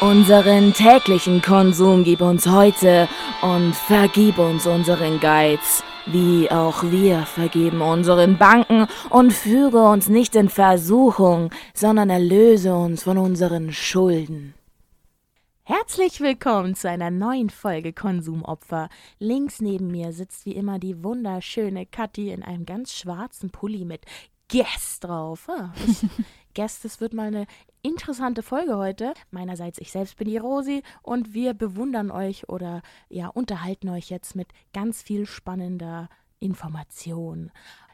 Unseren täglichen Konsum gib uns heute und vergib uns unseren Geiz, wie auch wir vergeben unseren Banken und führe uns nicht in Versuchung, sondern erlöse uns von unseren Schulden. Herzlich willkommen zu einer neuen Folge Konsumopfer. Links neben mir sitzt wie immer die wunderschöne Kathi in einem ganz schwarzen Pulli mit Guess drauf. Ah, ich, Guess, das wird mal eine interessante Folge heute. Meinerseits, ich selbst bin die Rosi und wir bewundern euch oder ja, unterhalten euch jetzt mit ganz viel spannender Information.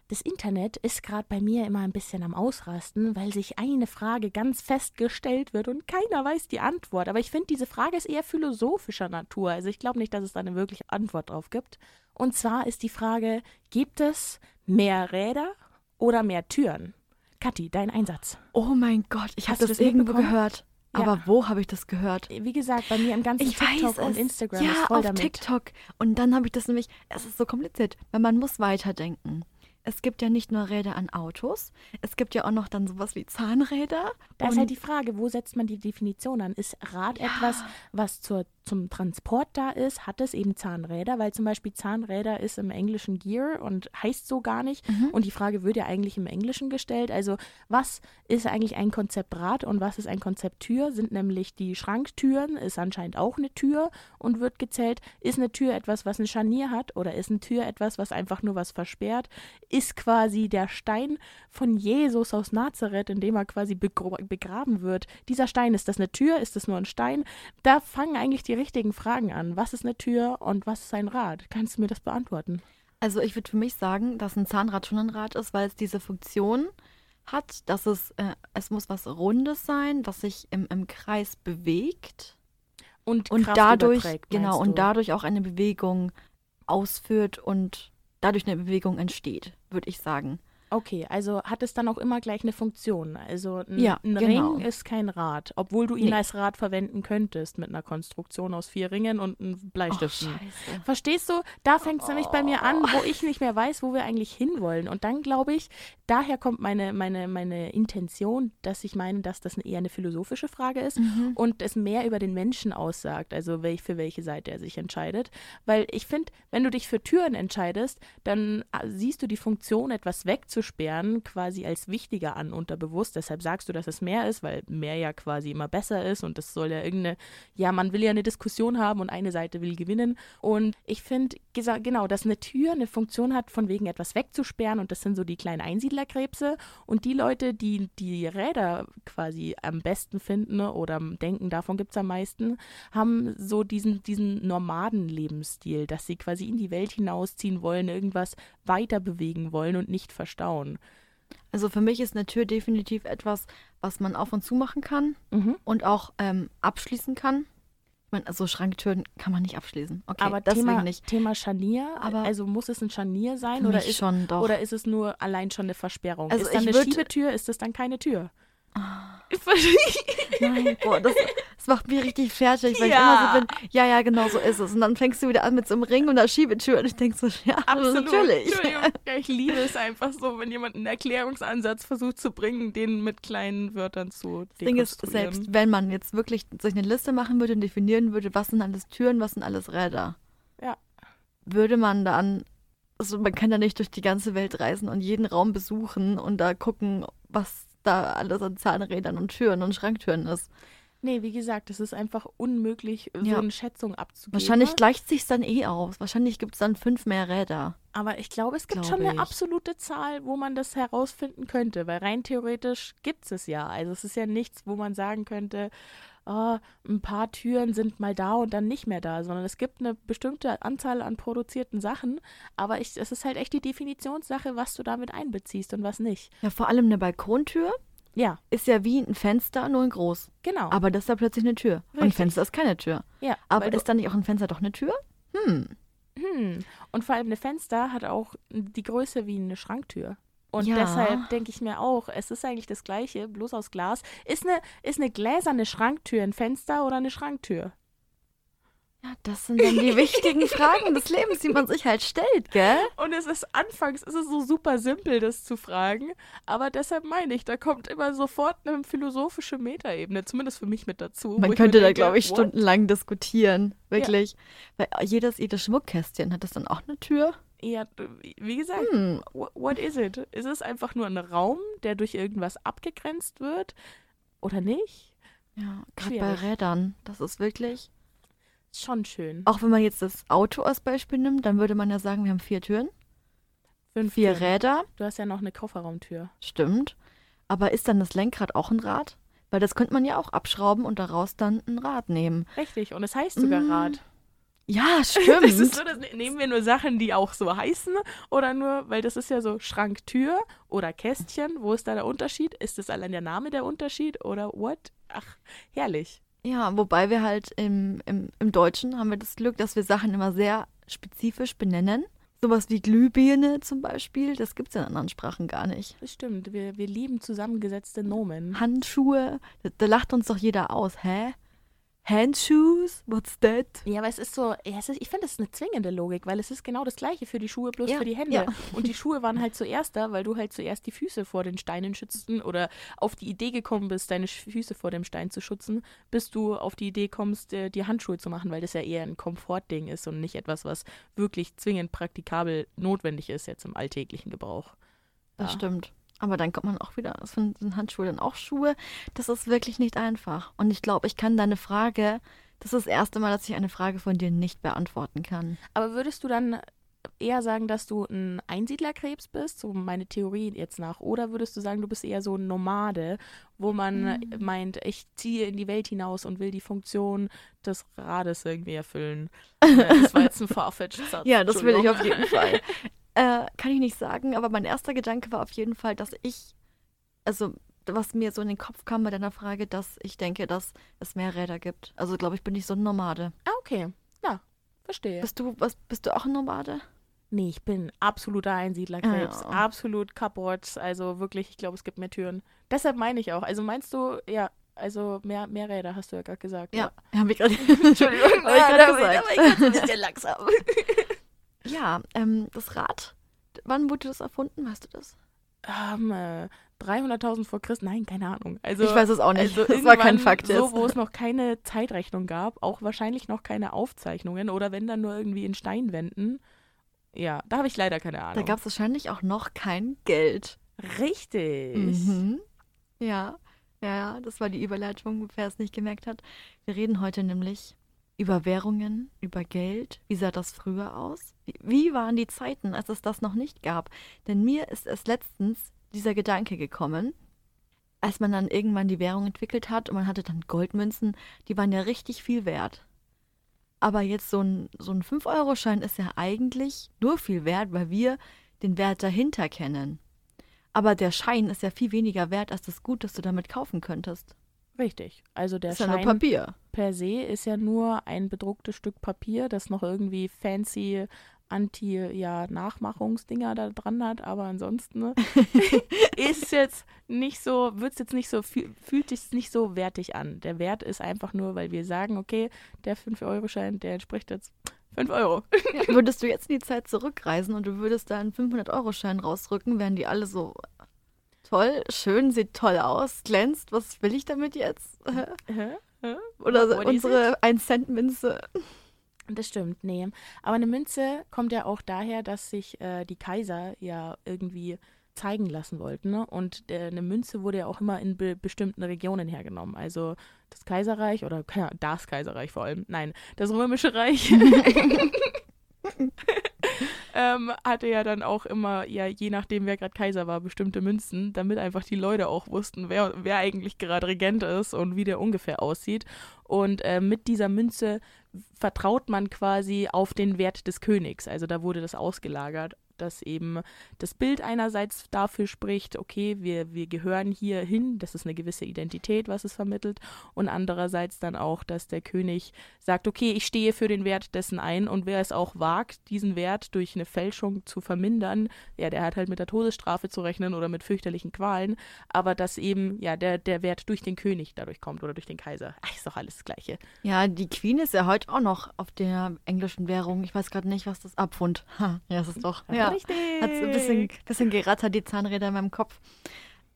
Das Internet ist gerade bei mir immer ein bisschen am Ausrasten, weil sich eine Frage ganz fest gestellt wird und keiner weiß die Antwort. Aber ich finde, diese Frage ist eher philosophischer Natur. Also ich glaube nicht, dass es da eine wirkliche Antwort drauf gibt. Und zwar ist die Frage, gibt es mehr Räder oder mehr Türen? Kathi, dein Einsatz. Oh mein Gott, ich habe das, das irgendwo gehört. Ja. Aber wo habe ich das gehört? Wie gesagt, bei mir im ganzen ich TikTok und Instagram ja, ist voll auf damit. TikTok. Und dann habe ich das nämlich, es ist so kompliziert, weil man muss weiterdenken es gibt ja nicht nur Räder an Autos, es gibt ja auch noch dann sowas wie Zahnräder. Da ist halt die Frage, wo setzt man die Definition an? Ist Rad ja. etwas, was zur, zum Transport da ist? Hat es eben Zahnräder? Weil zum Beispiel Zahnräder ist im Englischen Gear und heißt so gar nicht. Mhm. Und die Frage wird ja eigentlich im Englischen gestellt. Also was ist eigentlich ein Konzept Rad und was ist ein Konzept Tür? Sind nämlich die Schranktüren, ist anscheinend auch eine Tür und wird gezählt. Ist eine Tür etwas, was ein Scharnier hat oder ist eine Tür etwas, was einfach nur was versperrt? ist quasi der Stein von Jesus aus Nazareth, in dem er quasi begraben wird. Dieser Stein, ist das eine Tür? Ist das nur ein Stein? Da fangen eigentlich die richtigen Fragen an. Was ist eine Tür und was ist ein Rad? Kannst du mir das beantworten? Also ich würde für mich sagen, dass ein Zahnrad schon ein Rad ist, weil es diese Funktion hat, dass es, äh, es muss was Rundes sein, was sich im, im Kreis bewegt. Und, und dadurch, genau, und dadurch auch eine Bewegung ausführt und dadurch eine Bewegung entsteht, würde ich sagen. Okay, also hat es dann auch immer gleich eine Funktion. Also ein, ja, ein genau. Ring ist kein Rad, obwohl du ihn nee. als Rad verwenden könntest mit einer Konstruktion aus vier Ringen und einem Bleistift. Oh, Verstehst du? Da fängt es oh. nämlich bei mir an, wo ich nicht mehr weiß, wo wir eigentlich hinwollen. Und dann glaube ich, daher kommt meine, meine, meine Intention, dass ich meine, dass das eher eine philosophische Frage ist mhm. und es mehr über den Menschen aussagt, also welch, für welche Seite er sich entscheidet. Weil ich finde, wenn du dich für Türen entscheidest, dann äh, siehst du die Funktion, etwas wegzusperren, quasi als wichtiger an unterbewusst. Deshalb sagst du, dass es mehr ist, weil mehr ja quasi immer besser ist und das soll ja irgendeine, ja, man will ja eine Diskussion haben und eine Seite will gewinnen. Und ich finde, genau, dass eine Tür eine Funktion hat, von wegen etwas wegzusperren und das sind so die kleinen Einsiedler Adlerkrebse und die Leute, die die Räder quasi am besten finden ne, oder denken, davon gibt es am meisten, haben so diesen, diesen Nomaden-Lebensstil, dass sie quasi in die Welt hinausziehen wollen, irgendwas weiter bewegen wollen und nicht verstauen. Also für mich ist eine Tür definitiv etwas, was man auf und zu machen kann mhm. und auch ähm, abschließen kann. Ich meine, also Schranktüren kann man nicht abschließen. Okay, aber Thema, nicht. Thema Scharnier, aber also muss es ein Scharnier sein oder ist, schon, doch. oder ist es nur allein schon eine Versperrung? Also ist dann eine Schiebetür, ist das dann keine Tür? Nein, boah, das, das, macht mich richtig fertig, weil ja. ich immer so bin, ja, ja, genau so ist es. Und dann fängst du wieder an mit so einem Ring und einer Schiebetür und ich denke so, ja, Absolut. natürlich. Ja, ich liebe es einfach so, wenn jemand einen Erklärungsansatz versucht zu bringen, den mit kleinen Wörtern zu Das Ding ist, selbst wenn man jetzt wirklich sich eine Liste machen würde und definieren würde, was sind alles Türen, was sind alles Räder, ja. würde man dann also man kann ja nicht durch die ganze Welt reisen und jeden Raum besuchen und da gucken, was da alles an Zahnrädern und Türen und Schranktüren ist. Nee, wie gesagt, es ist einfach unmöglich, so ja. eine Schätzung abzugeben. Wahrscheinlich gleicht sich dann eh aus. Wahrscheinlich gibt es dann fünf mehr Räder. Aber ich glaube, es gibt glaube schon eine ich. absolute Zahl, wo man das herausfinden könnte, weil rein theoretisch gibt es es ja. Also es ist ja nichts, wo man sagen könnte, oh, ein paar Türen sind mal da und dann nicht mehr da, sondern es gibt eine bestimmte Anzahl an produzierten Sachen, aber ich, es ist halt echt die Definitionssache, was du damit einbeziehst und was nicht. Ja, vor allem eine Balkontür. Ja. Ist ja wie ein Fenster, nur in groß. Genau. Aber das ist da plötzlich eine Tür. Richtig. Und ein Fenster ist keine Tür. Ja. Aber ist dann nicht auch ein Fenster doch eine Tür? Hm. Hm. Und vor allem eine Fenster hat auch die Größe wie eine Schranktür. Und Ja. deshalb denke ich mir auch, es ist eigentlich das Gleiche, bloß aus Glas. Ist eine, ist eine gläserne Schranktür ein Fenster oder eine Schranktür? Ja, das sind dann die wichtigen Fragen des Lebens, die man sich halt stellt, gell? Und es ist anfangs ist es so super simpel, das zu fragen. Aber deshalb meine ich, da kommt immer sofort eine philosophische Metaebene, zumindest für mich mit dazu. Man könnte da, glaube ich, what? stundenlang diskutieren. Wirklich. Weil jedes, jedes Schmuckkästchen hat das dann auch eine Tür. Ja, wie gesagt, Hm. wh- what is it? Ist es einfach nur ein Raum, der durch irgendwas abgegrenzt wird? Oder nicht? Ja, gerade bei. Rädern. Das ist wirklich. Schon schön. Auch wenn man jetzt das Auto als Beispiel nimmt, dann würde man ja sagen, wir haben vier Türen, Fünf vier Türen. Räder. Du hast ja noch eine Kofferraumtür. Stimmt. Aber ist dann das Lenkrad auch ein Rad? Weil das könnte man ja auch abschrauben und daraus dann ein Rad nehmen. Richtig, und es heißt sogar Mm, Rad. Ja, Das ist stimmt. so, das nehmen wir nur Sachen, die auch so heißen oder nur, weil das ist ja so Schranktür oder Kästchen. Wo ist da der Unterschied? Ist das allein der Name der Unterschied oder what? Ach, herrlich. Ja, wobei wir halt im, im, im Deutschen haben wir das Glück, dass wir Sachen immer sehr spezifisch benennen. Sowas wie Glühbirne zum Beispiel, das gibt es in anderen Sprachen gar nicht. Das stimmt. Wir, wir lieben zusammengesetzte Nomen. Handschuhe, da, da lacht uns doch jeder aus. Hä? Handshoes? What's that? Ja, aber es ist so, ja, es ist, ich finde, das ist eine zwingende Logik, weil es ist genau das Gleiche für die Schuhe, bloß Ja, für die Hände. ja. Und die Schuhe waren halt zuerst da, weil du halt zuerst die Füße vor den Steinen schützten oder auf die Idee gekommen bist, deine Füße vor dem Stein zu schützen, bis du auf die Idee kommst, äh, dir Handschuhe zu machen, weil das ja eher ein Komfortding ist und nicht etwas, was wirklich zwingend praktikabel notwendig ist jetzt im alltäglichen Gebrauch. Das Ja. stimmt. Aber dann kommt man auch wieder, sind sind Handschuhe dann auch Schuhe. Das ist wirklich nicht einfach. Und ich glaube, ich kann deine Frage, das ist das erste Mal, dass ich eine Frage von dir nicht beantworten kann. Aber würdest du dann eher sagen, dass du ein Einsiedlerkrebs bist, so meine Theorie jetzt nach, oder würdest du sagen, du bist eher so ein Nomade, wo man Hm. meint, ich ziehe in die Welt hinaus und will die Funktion des Rades irgendwie erfüllen? Äh, das war jetzt ein farfetched Satz. Ja, das will ich auf jeden Fall. Äh, kann ich nicht sagen, aber mein erster Gedanke war auf jeden Fall, dass ich, also was mir so in den Kopf kam bei deiner Frage, dass ich denke, dass es mehr Räder gibt. Also glaube ich, bin ich so ein Nomade. Ah, okay. Ja, verstehe. Bist du, was, bist du auch ein Nomade? Nee, ich bin absoluter Einsiedlerkrebs. Ja. Absolut Cupboards. Also wirklich, ich glaube, es gibt mehr Türen. Deshalb meine ich auch. Also meinst du, ja, also mehr, mehr Räder, hast du ja gerade gesagt. Ja, habe ich gerade Entschuldigung, Hab ich bin gesagt. aber ich bin so ein bisschen langsam. Ja, ähm, das Rad, wann wurde das erfunden, weißt du das? ähm, äh, 300.000 vor Christus, nein, keine Ahnung. Also, ich weiß es auch nicht. also das war kein Fakt. So, wo es noch keine Zeitrechnung gab, auch wahrscheinlich noch keine Aufzeichnungen oder wenn dann nur irgendwie in Steinwänden. Ja, da habe ich leider keine da Ahnung. gab es wahrscheinlich auch noch kein Geld. Richtig. Mhm. Ja, ja, ja, das war die Überleitung, wer es nicht gemerkt hat. Wir reden heute nämlich über Währungen, über Geld. Wie sah das früher aus? Wie, waren die Zeiten, als es das noch nicht gab? Denn mir ist es letztens dieser Gedanke gekommen, als man dann irgendwann die Währung entwickelt hat und man hatte dann Goldmünzen, die waren ja richtig viel wert. Aber jetzt so ein, so ein 5-Euro-Schein ist ja eigentlich nur viel wert, weil wir den Wert dahinter kennen. Aber der Schein ist ja viel weniger wert als das Gut, das du damit kaufen könntest. Richtig. Also der ist ja nur Schein Papier. per se ist ja nur ein bedrucktes Stück Papier, das noch irgendwie fancy Anti-Nachmachungsdinger da dran hat, aber ansonsten ne, ist jetzt nicht so, wird es jetzt nicht so, fühl- fühlt sich nicht so wertig an. Der Wert ist einfach nur, weil wir sagen, okay, der 5-Euro-Schein, der entspricht jetzt 5 Euro. Ja, würdest du jetzt in die Zeit zurückreisen und du würdest da einen 500-Euro-Schein rausrücken, wären die alle so toll, schön, sieht toll aus, glänzt. Was will ich damit jetzt? Oder unsere 1-Cent-Münze. Das stimmt, nee. Aber eine Münze kommt ja auch daher, dass sich äh, die Kaiser ja irgendwie zeigen lassen wollten. Ne? Und äh, eine Münze wurde ja auch immer in be bestimmten Regionen hergenommen. Also das Kaiserreich oder ja, das Kaiserreich vor allem, nein, das Römische Reich ähm, hatte ja dann auch immer, ja, je nachdem, wer gerade Kaiser war, bestimmte Münzen, damit einfach die Leute auch wussten, wer, wer eigentlich gerade Regent ist und wie der ungefähr aussieht. Und äh, mit dieser Münze vertraut man quasi auf den Wert des Königs. Also da wurde das ausgelagert. Dass eben das Bild einerseits dafür spricht, okay, wir, wir gehören hier hin, das ist eine gewisse Identität, was es vermittelt, und andererseits dann auch, dass der König sagt, okay, ich stehe für den Wert dessen ein und wer es auch wagt, diesen Wert durch eine Fälschung zu vermindern, ja, der hat halt mit der Todesstrafe zu rechnen oder mit fürchterlichen Qualen, aber dass eben, ja, der, der Wert durch den König dadurch kommt oder durch den Kaiser. Ach, ist doch alles das Gleiche. Ja, die Queen ist ja heute auch noch auf der englischen Währung. Ich weiß gerade nicht, was das Abfund. Ja, das ist doch. Ja, Richtig. Hat so ein bisschen, bisschen gerattert, die Zahnräder in meinem Kopf.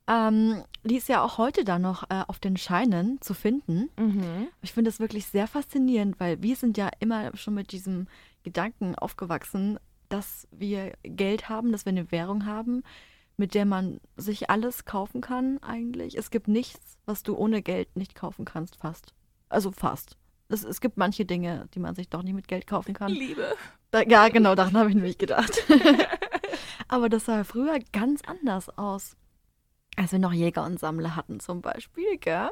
Ähm, die ist ja auch heute da noch äh, auf den Scheinen zu finden. Mhm. Ich finde das wirklich sehr faszinierend, weil wir sind ja immer schon mit diesem Gedanken aufgewachsen, dass wir Geld haben, dass wir eine Währung haben, mit der man sich alles kaufen kann eigentlich. Es gibt nichts, was du ohne Geld nicht kaufen kannst, fast. Also fast. Es, es gibt manche Dinge, die man sich doch nicht mit Geld kaufen kann. Liebe. Da, ja, genau, daran habe ich nämlich gedacht. Aber das sah früher ganz anders aus. Als wir noch Jäger und Sammler hatten zum Beispiel, gell?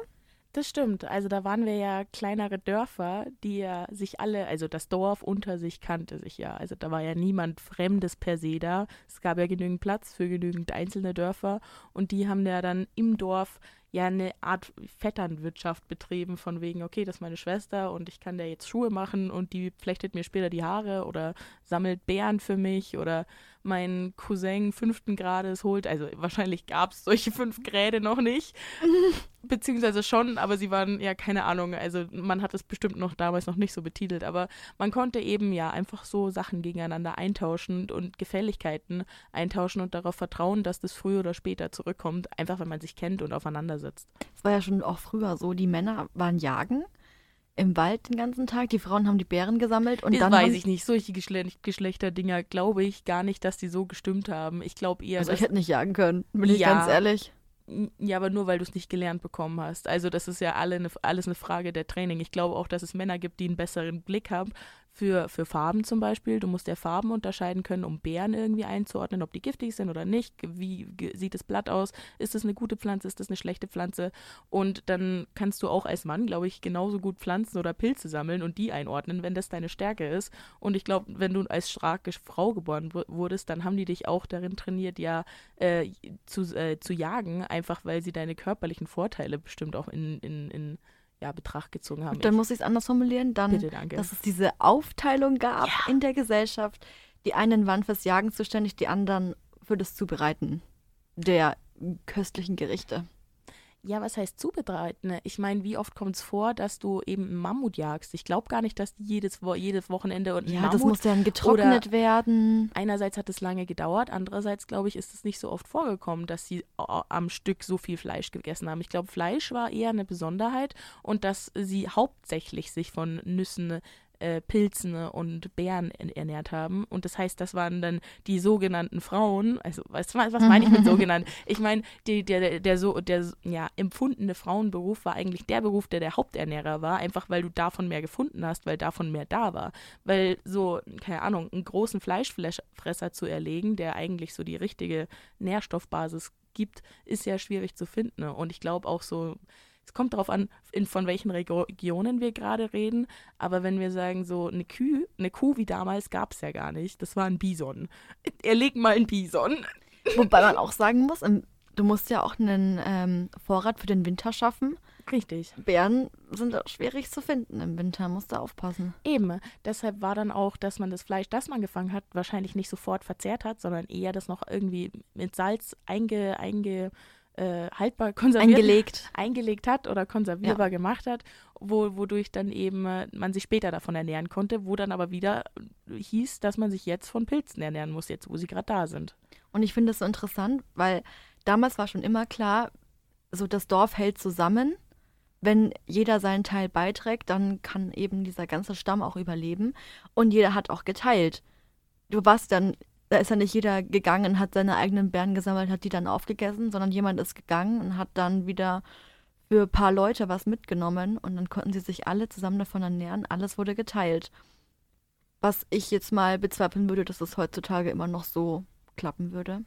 Das stimmt. Also da waren wir ja kleinere Dörfer, die ja sich alle, also das Dorf unter sich kannte sich ja. Also da war ja niemand Fremdes per se da. Es gab ja genügend Platz für genügend einzelne Dörfer und die haben ja dann im Dorf ja eine Art Vetternwirtschaft betrieben, von wegen, okay, das ist meine Schwester und ich kann der jetzt Schuhe machen und die flechtet mir später die Haare oder sammelt Bären für mich oder mein Cousin fünften Grades holt, also wahrscheinlich gab es solche fünf Gräde noch nicht, beziehungsweise schon, aber sie waren ja keine Ahnung, also man hat es bestimmt noch damals noch nicht so betitelt, aber man konnte eben ja einfach so Sachen gegeneinander eintauschen und Gefälligkeiten eintauschen und darauf vertrauen, dass das früher oder später zurückkommt, einfach wenn man sich kennt und aufeinander sitzt. Es war ja schon auch früher so, die Männer waren jagen im Wald den ganzen Tag, die Frauen haben die Beeren gesammelt und das dann weiß ich nicht. Solche Geschle Geschlechterdinger glaube ich gar nicht, dass die so gestimmt haben. Ich glaube eher, Also ich hätte nicht jagen können, bin ich Ja. ganz ehrlich. Ja, aber nur weil du es nicht gelernt bekommen hast. Also das ist ja alle eine, alles eine Frage der Training. Ich glaube auch, dass es Männer gibt, die einen besseren Blick haben für, für Farben zum Beispiel. Du musst ja Farben unterscheiden können, um Beeren irgendwie einzuordnen, ob die giftig sind oder nicht. Wie sieht das Blatt aus? Ist das eine gute Pflanze? Ist das eine schlechte Pflanze? Und dann kannst du auch als Mann, glaube ich, genauso gut Pflanzen oder Pilze sammeln und die einordnen, wenn das deine Stärke ist. Und ich glaube, wenn du als starke Frau geboren wu- wurdest, dann haben die dich auch darin trainiert, ja, äh, zu, äh, zu jagen, einfach weil sie deine körperlichen Vorteile bestimmt auch in, in, in ja, Betracht gezogen haben. Dann muss ich es anders formulieren, dann, Bitte, dass es diese Aufteilung gab Ja. in der Gesellschaft. Die einen waren fürs Jagen zuständig, die anderen für das Zubereiten der köstlichen Gerichte. Ja, was heißt zubereiten? Ich meine, wie oft kommt es vor, dass du eben einen Mammut jagst? Ich glaube gar nicht, dass die jedes, Wo jedes Wochenende und ein Ja, Mammut das muss dann getrocknet werden. Einerseits hat es lange gedauert, andererseits glaube ich, ist es nicht so oft vorgekommen, dass sie a- am Stück so viel Fleisch gegessen haben. Ich glaube, Fleisch war eher eine Besonderheit und dass sie hauptsächlich sich von Nüssen, äh, Pilzen und Beeren en- ernährt haben. Und das heißt, das waren dann die sogenannten Frauen. Also, was, was meine ich mit sogenannt? Ich meine, die, der, der, der so, der ja, empfundene Frauenberuf war eigentlich der Beruf, der der Haupternährer war, einfach weil du davon mehr gefunden hast, weil davon mehr da war. Weil so, keine Ahnung, einen großen Fleischfresser zu erlegen, der eigentlich so die richtige Nährstoffbasis gibt, ist ja schwierig zu finden. Und ich glaube auch so, es kommt darauf an, in, von welchen Regionen wir gerade reden. Aber wenn wir sagen, so eine Kuh, eine Kuh wie damals gab es ja gar nicht. Das war ein Bison. Erleg mal einen Bison. Wobei man auch sagen muss, im, du musst ja auch einen ähm, Vorrat für den Winter schaffen. Richtig. Beeren sind auch schwierig zu finden im Winter, musst du aufpassen. Eben. Deshalb war dann auch, dass man das Fleisch, das man gefangen hat, wahrscheinlich nicht sofort verzehrt hat, sondern eher das noch irgendwie mit Salz einge, einge äh, haltbar konserviert Eingelegt. eingelegt hat oder konservierbar gemacht hat, wo, wodurch dann eben äh, man sich später davon ernähren konnte, wo dann aber wieder äh, hieß, dass man sich jetzt von Pilzen ernähren muss, jetzt wo sie gerade da sind. Und ich finde es so interessant, weil damals war schon immer klar, so das Dorf hält zusammen. Wenn jeder seinen Teil beiträgt, dann kann eben dieser ganze Stamm auch überleben. Und jeder hat auch geteilt. Du warst dann, da ist ja nicht jeder gegangen, hat seine eigenen Beeren gesammelt, hat die dann aufgegessen, sondern jemand ist gegangen und hat dann wieder für ein paar Leute was mitgenommen und dann konnten sie sich alle zusammen davon ernähren. Alles wurde geteilt. Was ich jetzt mal bezweifeln würde, dass es heutzutage immer noch so klappen würde.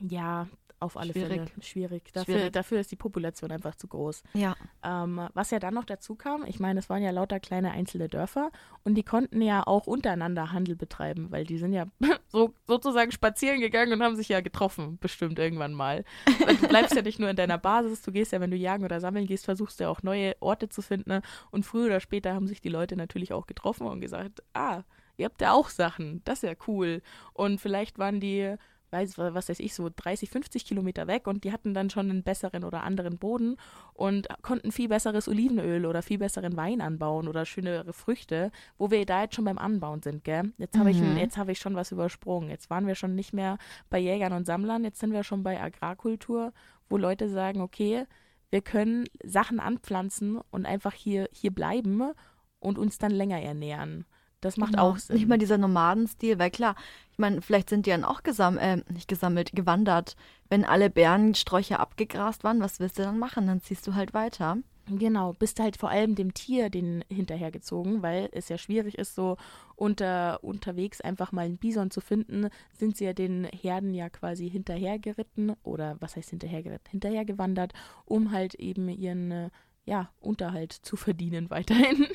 Ja, auf alle Schwierig. Fälle schwierig. Dafür, Schwierig. dafür ist die Population einfach zu groß. Ja. Ähm, was ja dann noch dazu kam, ich meine, es waren ja lauter kleine einzelne Dörfer und die konnten ja auch untereinander Handel betreiben, weil die sind ja so, sozusagen spazieren gegangen und haben sich ja getroffen, bestimmt irgendwann mal. Weil du bleibst ja nicht nur in deiner Basis, du gehst ja, wenn du jagen oder sammeln gehst, versuchst du ja auch neue Orte zu finden. ne? Und früher oder später haben sich die Leute natürlich auch getroffen und gesagt, ah, ihr habt ja auch Sachen, das ist ja cool. Und vielleicht waren die weiß, was weiß ich, so 30, 50 Kilometer weg und die hatten dann schon einen besseren oder anderen Boden und konnten viel besseres Olivenöl oder viel besseren Wein anbauen oder schönere Früchte, wo wir da jetzt schon beim Anbauen sind, gell? Jetzt habe ich, Mhm. jetzt habe ich schon was übersprungen. Jetzt waren wir schon nicht mehr bei Jägern und Sammlern, jetzt sind wir schon bei Agrarkultur, wo Leute sagen, okay, wir können Sachen anpflanzen und einfach hier, hier bleiben und uns dann länger ernähren. Das macht Genau. auch Sinn. Nicht mal dieser Nomadenstil, weil klar, ich meine, vielleicht sind die dann auch gesammelt, äh, nicht gesammelt, gewandert. Wenn alle Bärensträucher abgegrast waren, was willst du dann machen? Dann ziehst du halt weiter. Genau, bist halt vor allem dem Tier den hinterhergezogen, weil es ja schwierig ist, so unter, unterwegs einfach mal einen Bison zu finden, sind sie ja den Herden ja quasi hinterhergeritten oder was heißt hinterhergeritten, hinterhergewandert, um halt eben ihren äh, ja, Unterhalt zu verdienen weiterhin.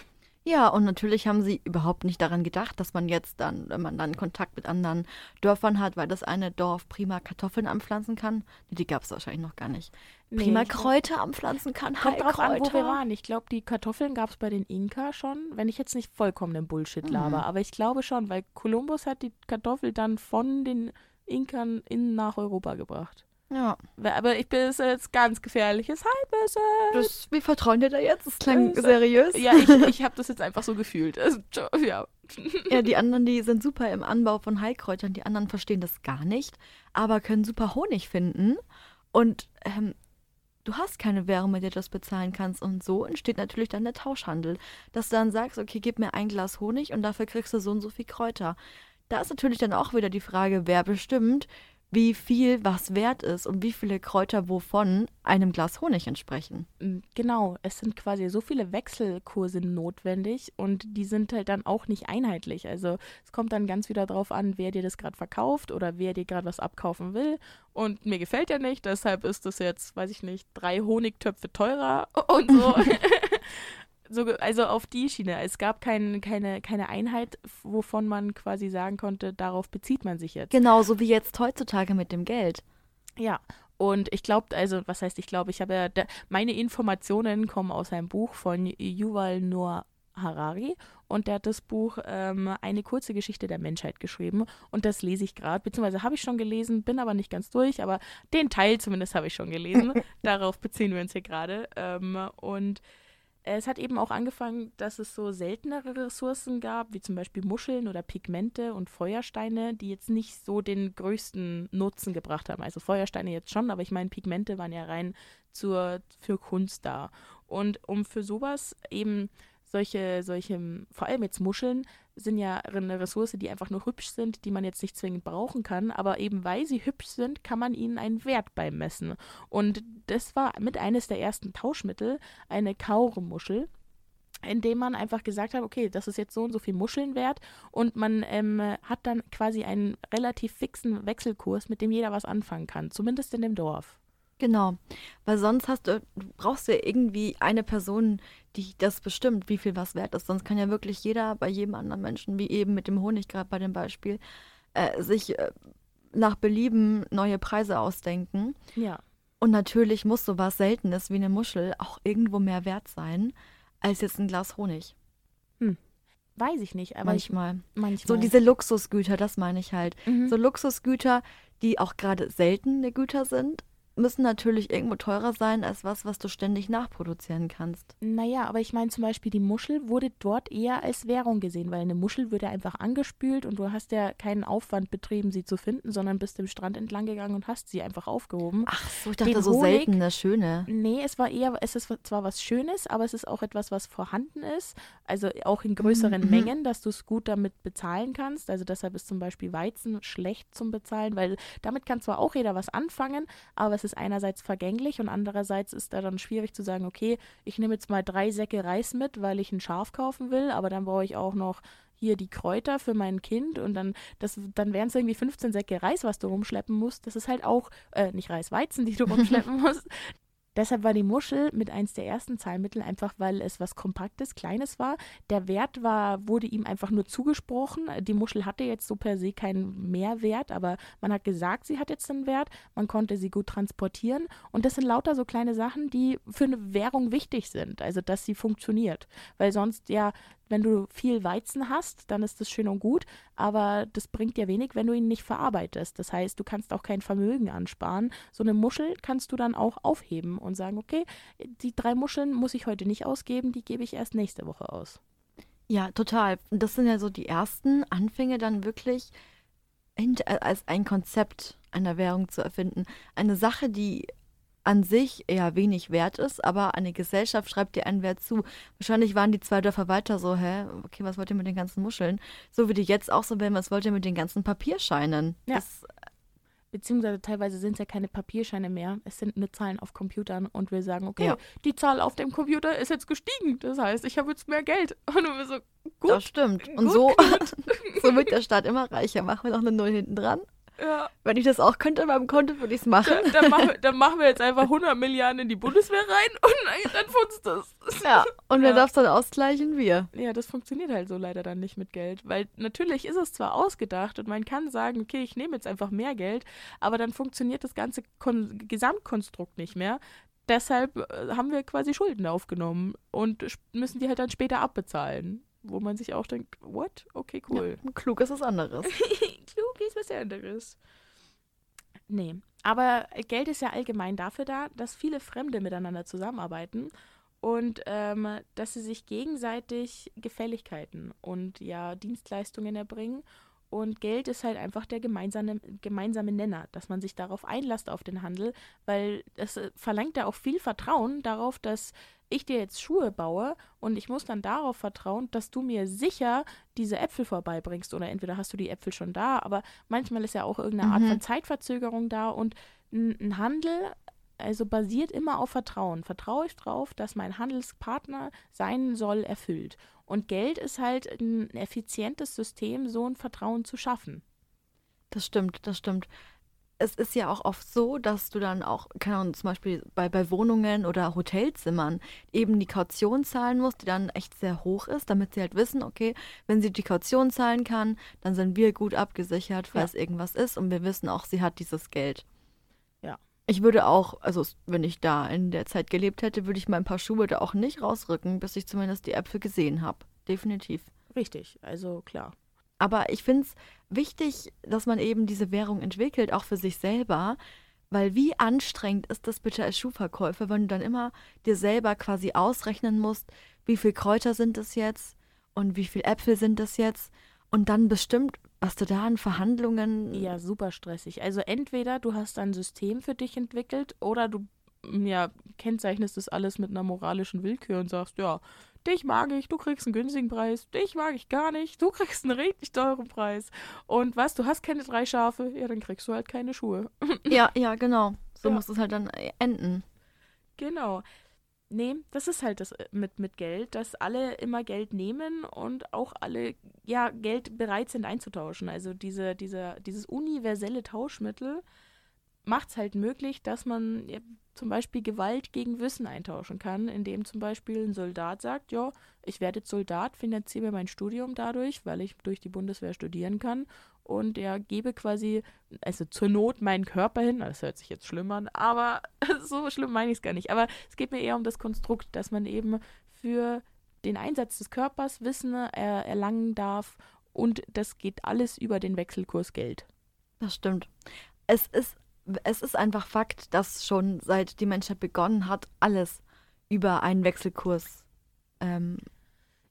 Ja, und natürlich haben sie überhaupt nicht daran gedacht, dass man jetzt dann, wenn man dann Kontakt mit anderen Dörfern hat, weil das eine Dorf prima Kartoffeln anpflanzen kann. Nee, die gab es wahrscheinlich noch gar nicht. Prima Nee, glaub- Kräuter anpflanzen kann. Kommt drauf an, wo wir waren. Ich glaube, die Kartoffeln gab es bei den Inka schon, wenn ich jetzt nicht vollkommenen Bullshit Mhm. laber. Aber ich glaube schon, weil Kolumbus hat die Kartoffel dann von den Inkern in nach Europa gebracht. Ja, Aber ich bin jetzt ganz gefährliches Halbwissen. das, wie vertrauen dir da jetzt? Das klang Das- seriös. Ja, ich, ich habe das jetzt einfach so gefühlt. Also, ja. Ja, die anderen, die sind super im Anbau von Heilkräutern. Die anderen verstehen das gar nicht, aber können super Honig finden. Und ähm, du hast keine Währung, mit der du das bezahlen kannst. Und so entsteht natürlich dann der Tauschhandel. Dass du dann sagst, okay, gib mir ein Glas Honig und dafür kriegst du so und so viel Kräuter. Da ist natürlich dann auch wieder die Frage, wer bestimmt, wie viel was wert ist und wie viele Kräuter wovon einem Glas Honig entsprechen. Genau, es sind quasi so viele Wechselkurse notwendig und die sind halt dann auch nicht einheitlich. Also es kommt dann ganz wieder drauf an, wer dir das gerade verkauft oder wer dir gerade was abkaufen will. Und mir gefällt ja nicht, deshalb ist das jetzt, weiß ich nicht, drei Honigtöpfe teurer und so. so also auf die Schiene. Es gab kein, keine, keine Einheit, wovon man quasi sagen konnte, darauf bezieht man sich jetzt. Genauso wie jetzt heutzutage mit dem Geld. Ja, und ich glaube, also, was heißt ich glaube, ich habe ja, da, meine Informationen kommen aus einem Buch von Yuval Noah Harari und der hat das Buch ähm, Eine kurze Geschichte der Menschheit geschrieben und das lese ich gerade, beziehungsweise habe ich schon gelesen, bin aber nicht ganz durch, aber den Teil zumindest habe ich schon gelesen. Darauf beziehen wir uns hier gerade. Ähm, und es hat eben auch angefangen, dass es so seltenere Ressourcen gab, wie zum Beispiel Muscheln oder Pigmente und Feuersteine, die jetzt nicht so den größten Nutzen gebracht haben. Also Feuersteine jetzt schon, aber ich meine, Pigmente waren ja rein zur, für Kunst da. Und um für sowas eben solche, solche, vor allem jetzt Muscheln, sind ja eine Ressource, die einfach nur hübsch sind, die man jetzt nicht zwingend brauchen kann, aber eben weil sie hübsch sind, kann man ihnen einen Wert beimessen. Und das war mit eines der ersten Tauschmittel eine Kaurmuschel, indem man einfach gesagt hat, okay, das ist jetzt so und so viel Muscheln wert und man ähm, hat dann quasi einen relativ fixen Wechselkurs, mit dem jeder was anfangen kann, zumindest in dem Dorf. Genau, weil sonst hast du, du brauchst ja irgendwie eine Person, die das bestimmt, wie viel was wert ist. Sonst kann ja wirklich jeder bei jedem anderen Menschen, wie eben mit dem Honig gerade bei dem Beispiel, äh, sich äh, nach Belieben neue Preise ausdenken. Ja. Und natürlich muss sowas Seltenes wie eine Muschel auch irgendwo mehr wert sein als jetzt ein Glas Honig. Weiß ich nicht, aber manchmal. ich manchmal. So diese Luxusgüter, das meine ich halt. Mhm. So Luxusgüter, die auch gerade seltene Güter sind, müssen natürlich irgendwo teurer sein als was, was du ständig nachproduzieren kannst. Naja, aber ich meine zum Beispiel, die Muschel wurde dort eher als Währung gesehen, weil eine Muschel wird ja einfach angespült und du hast ja keinen Aufwand betrieben, sie zu finden, sondern bist dem Strand entlang gegangen und hast sie einfach aufgehoben. Ach so, ich dachte Den so Honig- seltene, schöne. Nee, es war eher, es ist zwar was Schönes, aber es ist auch etwas, was vorhanden ist. Also auch in größeren Mhm. Mengen, dass du es gut damit bezahlen kannst. Also deshalb ist zum Beispiel Weizen schlecht zum Bezahlen, weil damit kann zwar auch jeder was anfangen, aber es ist einerseits vergänglich und andererseits ist da dann schwierig zu sagen, okay, ich nehme jetzt mal drei Säcke Reis mit, weil ich ein Schaf kaufen will, aber dann brauche ich auch noch hier die Kräuter für mein Kind und dann, das, dann wären es irgendwie 15 Säcke Reis, was du rumschleppen musst. Das ist halt auch, äh, nicht Reis, Weizen, die du rumschleppen musst. Deshalb war die Muschel mit eins der ersten Zahlmittel, einfach weil es was Kompaktes, Kleines war. Der Wert war, wurde ihm einfach nur zugesprochen. Die Muschel hatte jetzt so per se keinen Mehrwert, aber man hat gesagt, sie hat jetzt einen Wert. Man konnte sie gut transportieren. Und das sind lauter so kleine Sachen, die für eine Währung wichtig sind. Also, dass sie funktioniert. Weil sonst ja wenn du viel Weizen hast, dann ist das schön und gut, aber das bringt dir wenig, wenn du ihn nicht verarbeitest. Das heißt, du kannst auch kein Vermögen ansparen. So eine Muschel kannst du dann auch aufheben und sagen, okay, die drei Muscheln muss ich heute nicht ausgeben, die gebe ich erst nächste Woche aus. Ja, total. Das sind ja so die ersten Anfänge dann wirklich als ein Konzept einer Währung zu erfinden. Eine Sache, die an sich eher wenig wert ist, aber eine Gesellschaft schreibt dir einen Wert zu. Wahrscheinlich waren die zwei Dörfer weiter so, hä, okay, was wollt ihr mit den ganzen Muscheln? So wie die jetzt auch so werden, was wollt ihr mit den ganzen Papierscheinen? Ja. Das, Beziehungsweise teilweise sind es ja keine Papierscheine mehr, es sind nur Zahlen auf Computern und wir sagen, okay, ja. die Zahl auf dem Computer ist jetzt gestiegen. Das heißt, ich habe jetzt mehr Geld. Und wir so, gut. Das stimmt. Und gut, so, so wird der Staat immer reicher. Machen wir noch eine Null hinten dran. Ja. Wenn ich das auch könnte in meinem Konto, würde ich es machen. Dann, dann, machen, dann, machen wir jetzt einfach 100 Milliarden in die Bundeswehr rein und dann funzt das. Ja, und wer ja. darf es dann ausgleichen? Wir. Ja, das funktioniert halt so leider dann nicht mit Geld. Weil natürlich ist es zwar ausgedacht und man kann sagen, okay, ich nehme jetzt einfach mehr Geld, aber dann funktioniert das ganze Kon Gesamtkonstrukt nicht mehr. Deshalb äh, haben wir quasi Schulden aufgenommen und müssen die halt dann später abbezahlen wo man sich auch denkt, what? Okay, cool. Ja, klug ist was anderes. klug ist was anderes. Nee, aber Geld ist ja allgemein dafür da, dass viele Fremde miteinander zusammenarbeiten und ähm, dass sie sich gegenseitig Gefälligkeiten und ja Dienstleistungen erbringen. Und Geld ist halt einfach der gemeinsame, gemeinsame Nenner, dass man sich darauf einlasst auf den Handel, weil es äh, verlangt ja auch viel Vertrauen darauf, dass ich dir jetzt Schuhe baue und ich muss dann darauf vertrauen, dass du mir sicher diese Äpfel vorbeibringst. Oder entweder hast du die Äpfel schon da, aber manchmal ist ja auch irgendeine mhm. Art von Zeitverzögerung da und ein Handel also basiert immer auf Vertrauen. Vertraue ich drauf, dass mein Handelspartner sein soll erfüllt. Und Geld ist halt ein effizientes System, so ein Vertrauen zu schaffen. Das stimmt, das stimmt es ist ja auch oft so, dass du dann auch, keine Ahnung, zum Beispiel bei, bei Wohnungen oder Hotelzimmern eben die Kaution zahlen musst, die dann echt sehr hoch ist, damit sie halt wissen, okay, wenn sie die Kaution zahlen kann, dann sind wir gut abgesichert, falls ja. irgendwas ist und wir wissen auch, sie hat dieses Geld. Ich würde auch, also wenn ich da in der Zeit gelebt hätte, würde ich mein paar Schuhe da auch nicht rausrücken, bis ich zumindest die Äpfel gesehen habe. Definitiv. Richtig, also klar. Aber ich finde es wichtig, dass man eben diese Währung entwickelt, auch für sich selber. Weil wie anstrengend ist das bitte als Schuhverkäufer, wenn du dann immer dir selber quasi ausrechnen musst, wie viel Kräuter sind es jetzt und wie viel Äpfel sind es jetzt und dann bestimmt, was du da an Verhandlungen. Ja, super stressig. Also entweder du hast ein System für dich entwickelt oder du ja, kennzeichnest das alles mit einer moralischen Willkür und sagst, ja, dich mag ich, du kriegst einen günstigen Preis, dich mag ich gar nicht, du kriegst einen richtig teuren Preis. Und was, du hast keine drei Schafe, ja, dann kriegst du halt keine Schuhe. ja, ja, genau. So ja. muss es halt dann enden. Genau. Nee, das ist halt das äh, mit, mit Geld, dass alle immer Geld nehmen und auch alle ja Geld bereit sind einzutauschen. Also diese, diese, dieses universelle Tauschmittel macht es halt möglich, dass man ja, zum Beispiel Gewalt gegen Wissen eintauschen kann, indem zum Beispiel ein Soldat sagt, ja, ich werde jetzt Soldat, finanziere mir mein Studium dadurch, weil ich durch die Bundeswehr studieren kann und er gebe quasi, also zur Not meinen Körper hin, das hört sich jetzt schlimm an, aber so schlimm meine ich es gar nicht, aber es geht mir eher um das Konstrukt, dass man eben für den Einsatz des Körpers Wissen er erlangen darf und das geht alles über den Wechselkurs Geld. Das stimmt. Es ist es ist einfach Fakt, dass schon seit die Menschheit begonnen hat, alles über einen Wechselkurs. Ähm,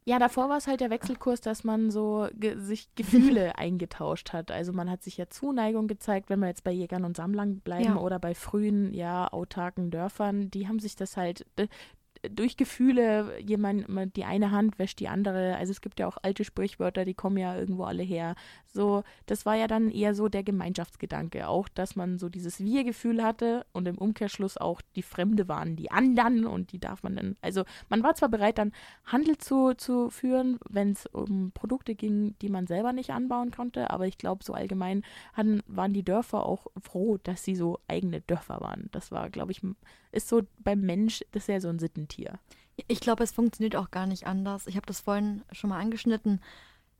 ja, davor war es halt der Wechselkurs, dass man so ge sich Gefühle eingetauscht hat. Also man hat sich ja Zuneigung gezeigt, wenn wir jetzt bei Jägern und Sammlern bleiben ja. oder bei frühen, ja, autarken Dörfern, die haben sich das halt, durch Gefühle, jemand, die eine Hand wäscht die andere. Also es gibt ja auch alte Sprichwörter, die kommen ja irgendwo alle her. So, das war ja dann eher so der Gemeinschaftsgedanke, auch, dass man so dieses Wir-Gefühl hatte und im Umkehrschluss auch die Fremde waren die anderen und die darf man dann, also man war zwar bereit, dann Handel zu, zu führen, wenn es um Produkte ging, die man selber nicht anbauen konnte, aber ich glaube, so allgemein hatten, waren die Dörfer auch froh, dass sie so eigene Dörfer waren. Das war, glaube ich, ist so beim Mensch, das ist ja so ein Sittentier. Ich glaube, es funktioniert auch gar nicht anders. Ich habe das vorhin schon mal angeschnitten.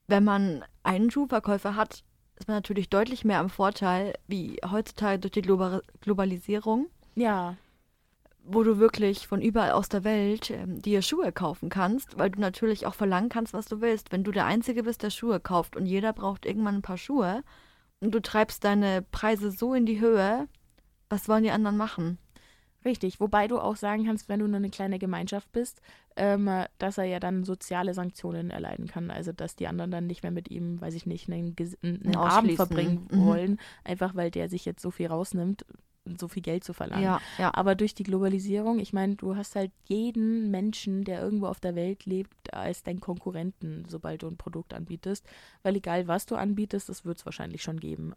Wenn man einen Schuhverkäufer hat, ist man natürlich deutlich mehr am Vorteil, wie heutzutage durch die Global Globalisierung. Ja. Wo du wirklich von überall aus der Welt ähm, dir Schuhe kaufen kannst, weil du natürlich auch verlangen kannst, was du willst. Wenn du der Einzige bist, der Schuhe kauft und jeder braucht irgendwann ein paar Schuhe und du treibst deine Preise so in die Höhe, was wollen die anderen machen? Richtig, wobei du auch sagen kannst, wenn du nur eine kleine Gemeinschaft bist, ähm, dass er ja dann soziale Sanktionen erleiden kann. Also dass die anderen dann nicht mehr mit ihm, weiß ich nicht, einen, einen Abend verbringen mhm. wollen, einfach weil der sich jetzt so viel rausnimmt, so viel Geld zu verlangen. Ja, ja. Aber durch die Globalisierung, ich meine, du hast halt jeden Menschen, der irgendwo auf der Welt lebt, als dein Konkurrenten, sobald du ein Produkt anbietest. Weil egal was du anbietest, das wird es wahrscheinlich schon geben.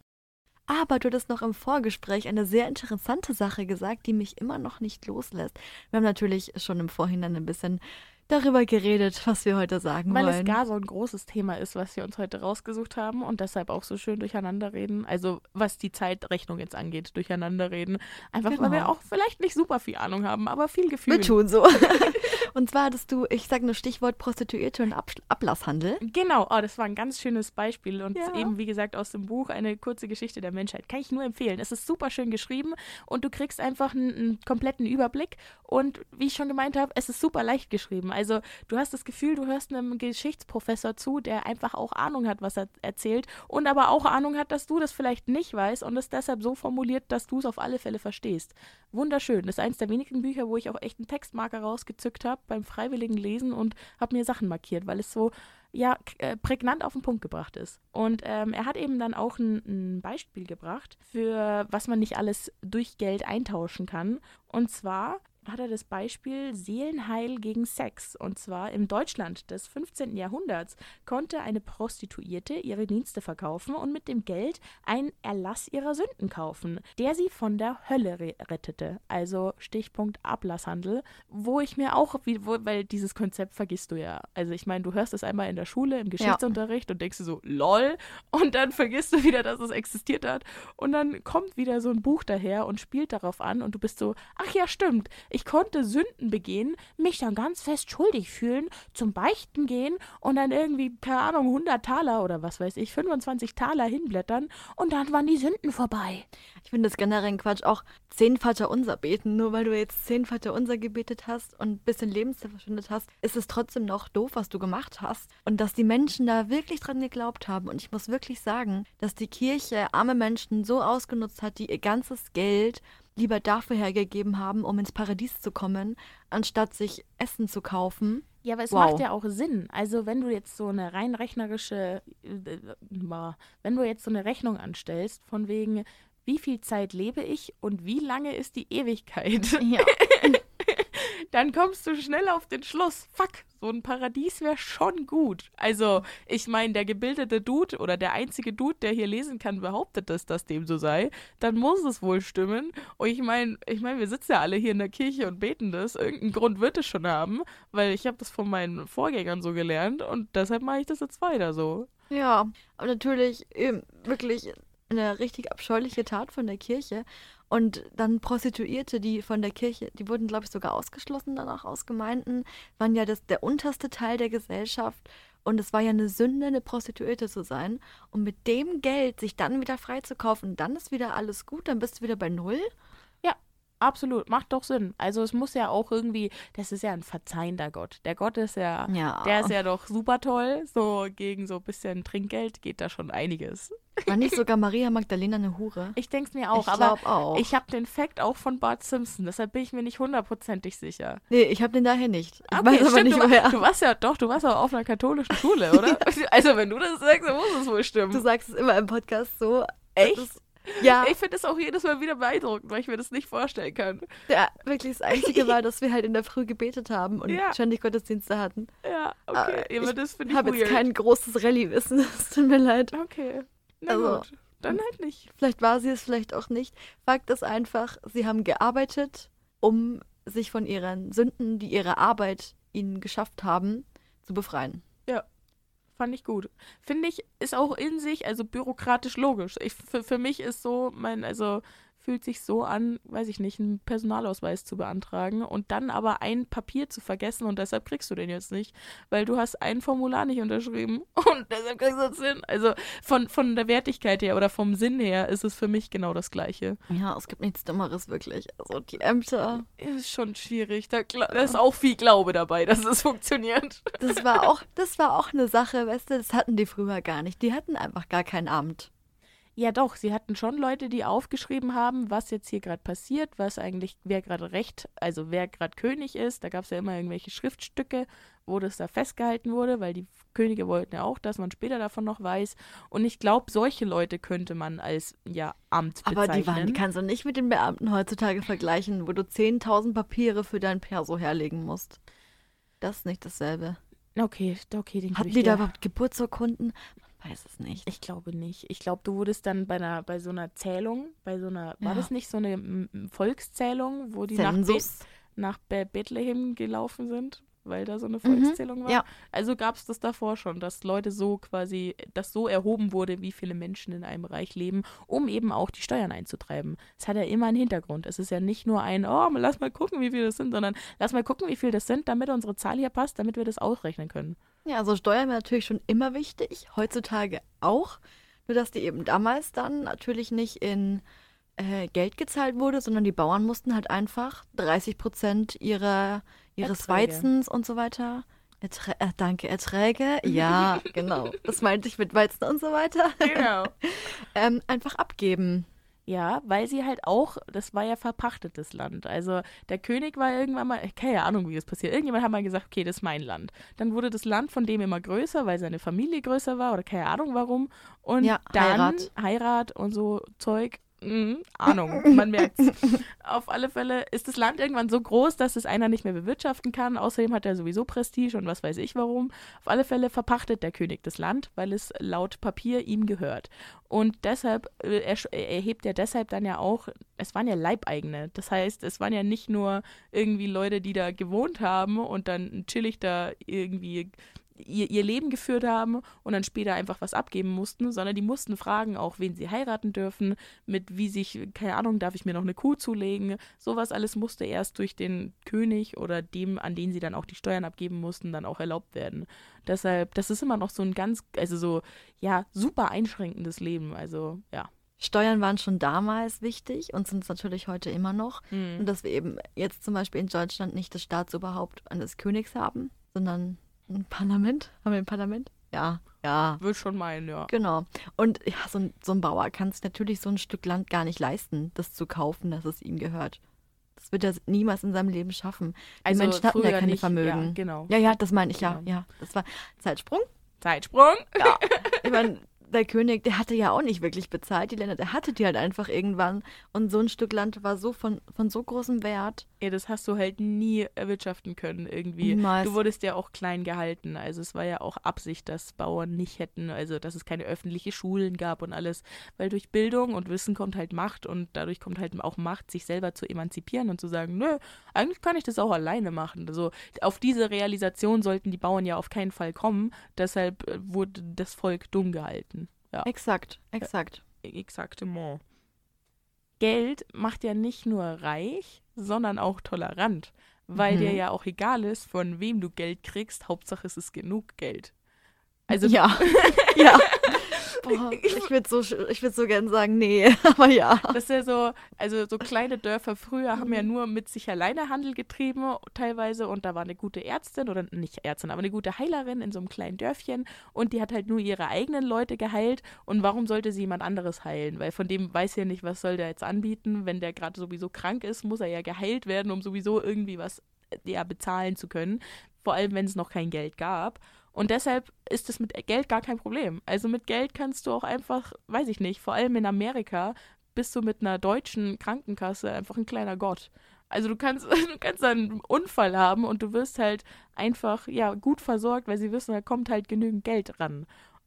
Aber du hattest noch im Vorgespräch eine sehr interessante Sache gesagt, die mich immer noch nicht loslässt. Wir haben natürlich schon im Vorhinein ein bisschen darüber geredet, was wir heute sagen Weil wollen. Weil es gar so ein großes Thema ist, was wir uns heute rausgesucht haben und deshalb auch so schön durcheinander reden. Also was die Zeitrechnung jetzt angeht, durcheinander reden. Einfach genau. weil wir auch vielleicht nicht super viel Ahnung haben, aber viel Gefühl. Wir tun so. und zwar hattest du, ich sage nur Stichwort Prostituierte und Ab Ablasshandel. Genau, oh, das war ein ganz schönes Beispiel und ja. eben, wie gesagt, aus dem Buch eine kurze Geschichte der Menschheit. Kann ich nur empfehlen. Es ist super schön geschrieben und du kriegst einfach einen, einen kompletten Überblick und wie ich schon gemeint habe, es ist super leicht geschrieben. Also du hast das Gefühl, du hörst einem Geschichtsprofessor zu, der einfach auch Ahnung hat, was er erzählt und aber auch Ahnung hat, dass du das vielleicht nicht weißt und es deshalb so formuliert, dass du es auf alle Fälle verstehst. Wunderschön. Das ist eines der wenigen Bücher, wo ich auch echt einen Textmarker rausgezückt habe beim freiwilligen Lesen und habe mir Sachen markiert, weil es so ja, äh, prägnant auf den Punkt gebracht ist. Und ähm, er hat eben dann auch ein, ein, Beispiel gebracht, für was man nicht alles durch Geld eintauschen kann. Und zwar hat er das Beispiel Seelenheil gegen Sex. Und zwar im Deutschland des 15. Jahrhunderts konnte eine Prostituierte ihre Dienste verkaufen und mit dem Geld einen Erlass ihrer Sünden kaufen, der sie von der Hölle re rettete. Also Stichpunkt Ablasshandel, wo ich mir auch, wo, weil dieses Konzept vergisst du ja. Also ich meine, du hörst es einmal in der Schule, im Geschichtsunterricht ja. und denkst du so, lol, und dann vergisst du wieder, dass es existiert hat. Und dann kommt wieder so ein Buch daher und spielt darauf an und du bist so, ach ja, stimmt, ich konnte Sünden begehen, mich dann ganz fest schuldig fühlen, zum Beichten gehen und dann irgendwie, keine Ahnung, 100 Taler oder was weiß ich, 25 Taler hinblättern und dann waren die Sünden vorbei. Ich finde das generell Quatsch, auch zehn Vater unser beten, nur weil du jetzt zehn Vater unser gebetet hast und ein bisschen Lebenszeit verschwindet hast, ist es trotzdem noch doof, was du gemacht hast. Und dass die Menschen da wirklich dran geglaubt haben. Und ich muss wirklich sagen, dass die Kirche arme Menschen so ausgenutzt hat, die ihr ganzes Geld lieber dafür hergegeben haben, um ins Paradies zu kommen, anstatt sich Essen zu kaufen. Ja, aber es wow. macht ja auch Sinn. Also wenn du jetzt so eine rein rechnerische, äh, wenn du jetzt so eine Rechnung anstellst, von wegen, wie viel Zeit lebe ich und wie lange ist die Ewigkeit? Ja. dann kommst du schnell auf den Schluss, fuck, so ein Paradies wäre schon gut. Also, ich meine, der gebildete Dude oder der einzige Dude, der hier lesen kann, behauptet, dass das dem so sei. Dann muss es wohl stimmen. Und ich meine, ich meine, wir sitzen ja alle hier in der Kirche und beten das. Irgendeinen Grund wird es schon haben, weil ich habe das von meinen Vorgängern so gelernt und deshalb mache ich das jetzt weiter so. Ja, aber natürlich eben wirklich eine richtig abscheuliche Tat von der Kirche. Und dann Prostituierte, die von der Kirche, die wurden, glaube ich, sogar ausgeschlossen danach aus Gemeinden, waren ja das, der unterste Teil der Gesellschaft. Und es war ja eine Sünde, eine Prostituierte zu sein. Und mit dem Geld sich dann wieder freizukaufen, dann ist wieder alles gut, dann bist du wieder bei Null. Absolut. Macht doch Sinn. Also es muss ja auch irgendwie, das ist ja ein verzeihender Gott. Der Gott ist ja, ja. der ist ja doch super toll. So gegen so ein bisschen Trinkgeld geht da schon einiges. War nicht sogar Maria Magdalena eine Hure? Ich denke es mir auch, ich aber auch. ich habe den Fact auch von Bart Simpson, deshalb bin ich mir nicht hundertprozentig sicher. Nee, ich habe den daher nicht. Ich okay, weiß aber stimmt, nicht, du, woher. Du warst ja doch, du warst ja auf einer katholischen Schule, oder? also wenn du das sagst, dann muss es wohl stimmen. Du sagst es immer im Podcast so. Echt? Ja. Ich finde das auch jedes Mal wieder beeindruckend, weil ich mir das nicht vorstellen kann. Ja, wirklich das Einzige war, dass wir halt in der Früh gebetet haben und ja. ständig Gottesdienste hatten. Ja, okay. Aber ja, das ich habe jetzt kein großes Rallye-Wissen, es tut mir leid. Okay, na also, gut. Dann halt nicht. Vielleicht war sie es, vielleicht auch nicht. Fakt ist einfach, sie haben gearbeitet, um sich von ihren Sünden, die ihre Arbeit ihnen geschafft haben, zu befreien. Ja, fand ich gut. Finde ich, ist auch in sich, also bürokratisch logisch. Ich, für, für mich ist so mein, also fühlt sich so an, weiß ich nicht, einen Personalausweis zu beantragen und dann aber ein Papier zu vergessen und deshalb kriegst du den jetzt nicht, weil du hast ein Formular nicht unterschrieben und deshalb kriegst du es hin. Also von, von der Wertigkeit her oder vom Sinn her ist es für mich genau das Gleiche. Ja, es gibt nichts Dummeres wirklich. Also die Ämter. Ist schon schwierig. Da, da ist auch viel Glaube dabei, dass es funktioniert. Das war auch, das war auch eine Sache, weißt du, das hatten die früher gar nicht. Die hatten einfach gar kein Amt. Ja, doch, sie hatten schon Leute, die aufgeschrieben haben, was jetzt hier gerade passiert, was eigentlich, wer gerade Recht, also wer gerade König ist. Da gab es ja immer irgendwelche Schriftstücke, wo das da festgehalten wurde, weil die Könige wollten ja auch, dass man später davon noch weiß. Und ich glaube, solche Leute könnte man als ja Amt bezeichnen. Aber die, waren, die kannst du nicht mit den Beamten heutzutage vergleichen, wo du 10.000 Papiere für dein Perso herlegen musst. Das ist nicht dasselbe. Okay, okay, den Hatten die da überhaupt Geburtsurkunden? Weiß es nicht. Ich glaube nicht. Ich glaube, du wurdest dann bei einer, bei so einer Zählung, bei so einer, ja. war das nicht so eine Volkszählung, wo die Zensus. nach, Be nach Bethlehem gelaufen sind? weil da so eine mhm. Volkszählung mhm, war. Ja. Also gab es das davor schon, dass Leute so quasi, dass so erhoben wurde, wie viele Menschen in einem Bereich leben, um eben auch die Steuern einzutreiben. Es hat ja immer einen Hintergrund. Es ist ja nicht nur ein, oh, lass mal gucken, wie viel das sind, sondern lass mal gucken, wie viel das sind, damit unsere Zahl hier passt, damit wir das ausrechnen können. Ja, also Steuern wäre natürlich schon immer wichtig, heutzutage auch. Nur dass die eben damals dann natürlich nicht in äh, Geld gezahlt wurde, sondern die Bauern mussten halt einfach 30 Prozent ihrer ihres Erträge. Weizens und so weiter. Erträ äh, danke, Erträge. Ja, genau. Das meinte ich mit Weizen und so weiter. Genau. ähm, einfach abgeben. Ja, weil sie halt auch, das war ja verpachtetes Land. Also der König war irgendwann mal, keine Ahnung, wie das passiert. Irgendjemand hat mal gesagt, okay, das ist mein Land. Dann wurde das Land von dem immer größer, weil seine Familie größer war oder keine Ahnung warum. Und ja, dann Heirat. Heirat und so Zeug. Mhm, Ahnung, man merkt Auf alle Fälle ist das Land irgendwann so groß, dass es einer nicht mehr bewirtschaften kann. Außerdem hat er sowieso Prestige und was weiß ich warum. Auf alle Fälle verpachtet der König das Land, weil es laut Papier ihm gehört. Und deshalb äh, erhebt er deshalb dann ja auch, es waren ja Leibeigene. Das heißt, es waren ja nicht nur irgendwie Leute, die da gewohnt haben und dann chillig da irgendwie ihr, ihr Leben geführt haben und dann später einfach was abgeben mussten, sondern die mussten fragen auch, wen sie heiraten dürfen, mit wie sich, keine Ahnung, darf ich mir noch eine Kuh zulegen. Sowas alles musste erst durch den König oder dem, an den sie dann auch die Steuern abgeben mussten, dann auch erlaubt werden. Deshalb, das ist immer noch so ein ganz, also so, ja, super einschränkendes Leben. Also, ja. Steuern waren schon damals wichtig und sind es natürlich heute immer noch. Mhm. Und dass wir eben jetzt zum Beispiel in Deutschland nicht das Staatsoberhaupt eines Königs haben, sondern ein Parlament? Haben wir ein Parlament? Ja, ja. Würde schon meinen, ja. Genau. Und ja, so ein, so ein Bauer kann es natürlich so ein Stück Land gar nicht leisten, das zu kaufen, dass es ihm gehört. Das wird er niemals in seinem Leben schaffen. Die also Menschen hatten ja keine nicht, Vermögen. Ja, genau. Ja, ja, das meine ich, ja, genau. ja. Das war Zeitsprung. Zeitsprung? Ja. Ich meine, der König, der hatte ja auch nicht wirklich bezahlt, die Länder, der hatte die halt einfach irgendwann. Und so ein Stück Land war so von, von so großem Wert. Ja, das hast du halt nie erwirtschaften können irgendwie. Niemals. Du wurdest ja auch klein gehalten. Also es war ja auch Absicht, dass Bauern nicht hätten, also dass es keine öffentliche Schulen gab und alles. Weil durch Bildung und Wissen kommt halt Macht und dadurch kommt halt auch Macht, sich selber zu emanzipieren und zu sagen, nö, eigentlich kann ich das auch alleine machen. Also auf diese Realisation sollten die Bauern ja auf keinen Fall kommen. Deshalb äh, wurde das Volk dumm gehalten. Ja. Exakt, exakt. Äh, exaktement. Geld macht ja nicht nur reich, sondern auch tolerant, weil mhm. dir ja auch egal ist, von wem du Geld kriegst, Hauptsache es ist genug Geld. Also ja, ja. Boah, ich würde so, würd so gern sagen, nee, aber ja. Das ist ja so, also so kleine Dörfer früher haben ja mhm. nur mit sich alleine Handel getrieben, teilweise. Und da war eine gute Ärztin, oder nicht Ärztin, aber eine gute Heilerin in so einem kleinen Dörfchen. Und die hat halt nur ihre eigenen Leute geheilt. Und warum sollte sie jemand anderes heilen? Weil von dem weiß ja nicht, was soll der jetzt anbieten. Wenn der gerade sowieso krank ist, muss er ja geheilt werden, um sowieso irgendwie was äh, ja, bezahlen zu können. Vor allem, wenn es noch kein Geld gab. Und deshalb ist es mit Geld gar kein Problem. Also mit Geld kannst du auch einfach, weiß ich nicht, vor allem in Amerika, bist du mit einer deutschen Krankenkasse einfach ein kleiner Gott. Also du kannst, du kannst einen Unfall haben und du wirst halt einfach ja gut versorgt, weil sie wissen, da kommt halt genügend Geld ran.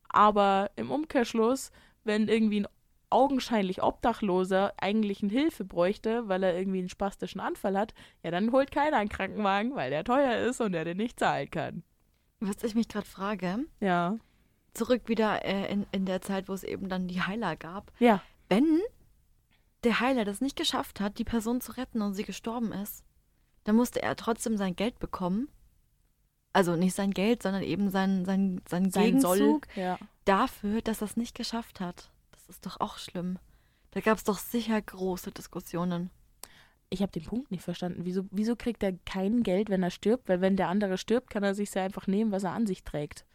Aber im Umkehrschluss, wenn irgendwie ein augenscheinlich Obdachloser eigentlich eine Hilfe bräuchte, weil er irgendwie einen spastischen Anfall hat, ja, dann holt keiner einen Krankenwagen, weil der teuer ist und der den nicht zahlen kann. Was ich mich gerade frage, Ja. zurück wieder äh, in, in der Zeit, wo es eben dann die Heiler gab. Ja. Wenn der Heiler das nicht geschafft hat, die Person zu retten und sie gestorben ist, dann musste er trotzdem sein Geld bekommen. Also nicht sein Geld, sondern eben sein, sein, sein, Sein. Gegenzug Ja. dafür, dass er es nicht geschafft hat. Das ist doch auch schlimm. Da gab es doch sicher große Diskussionen. Ich habe den Punkt nicht verstanden. Wieso, wieso kriegt er kein Geld, wenn er stirbt? Weil wenn der andere stirbt, kann er sich ja einfach nehmen, was er an sich trägt.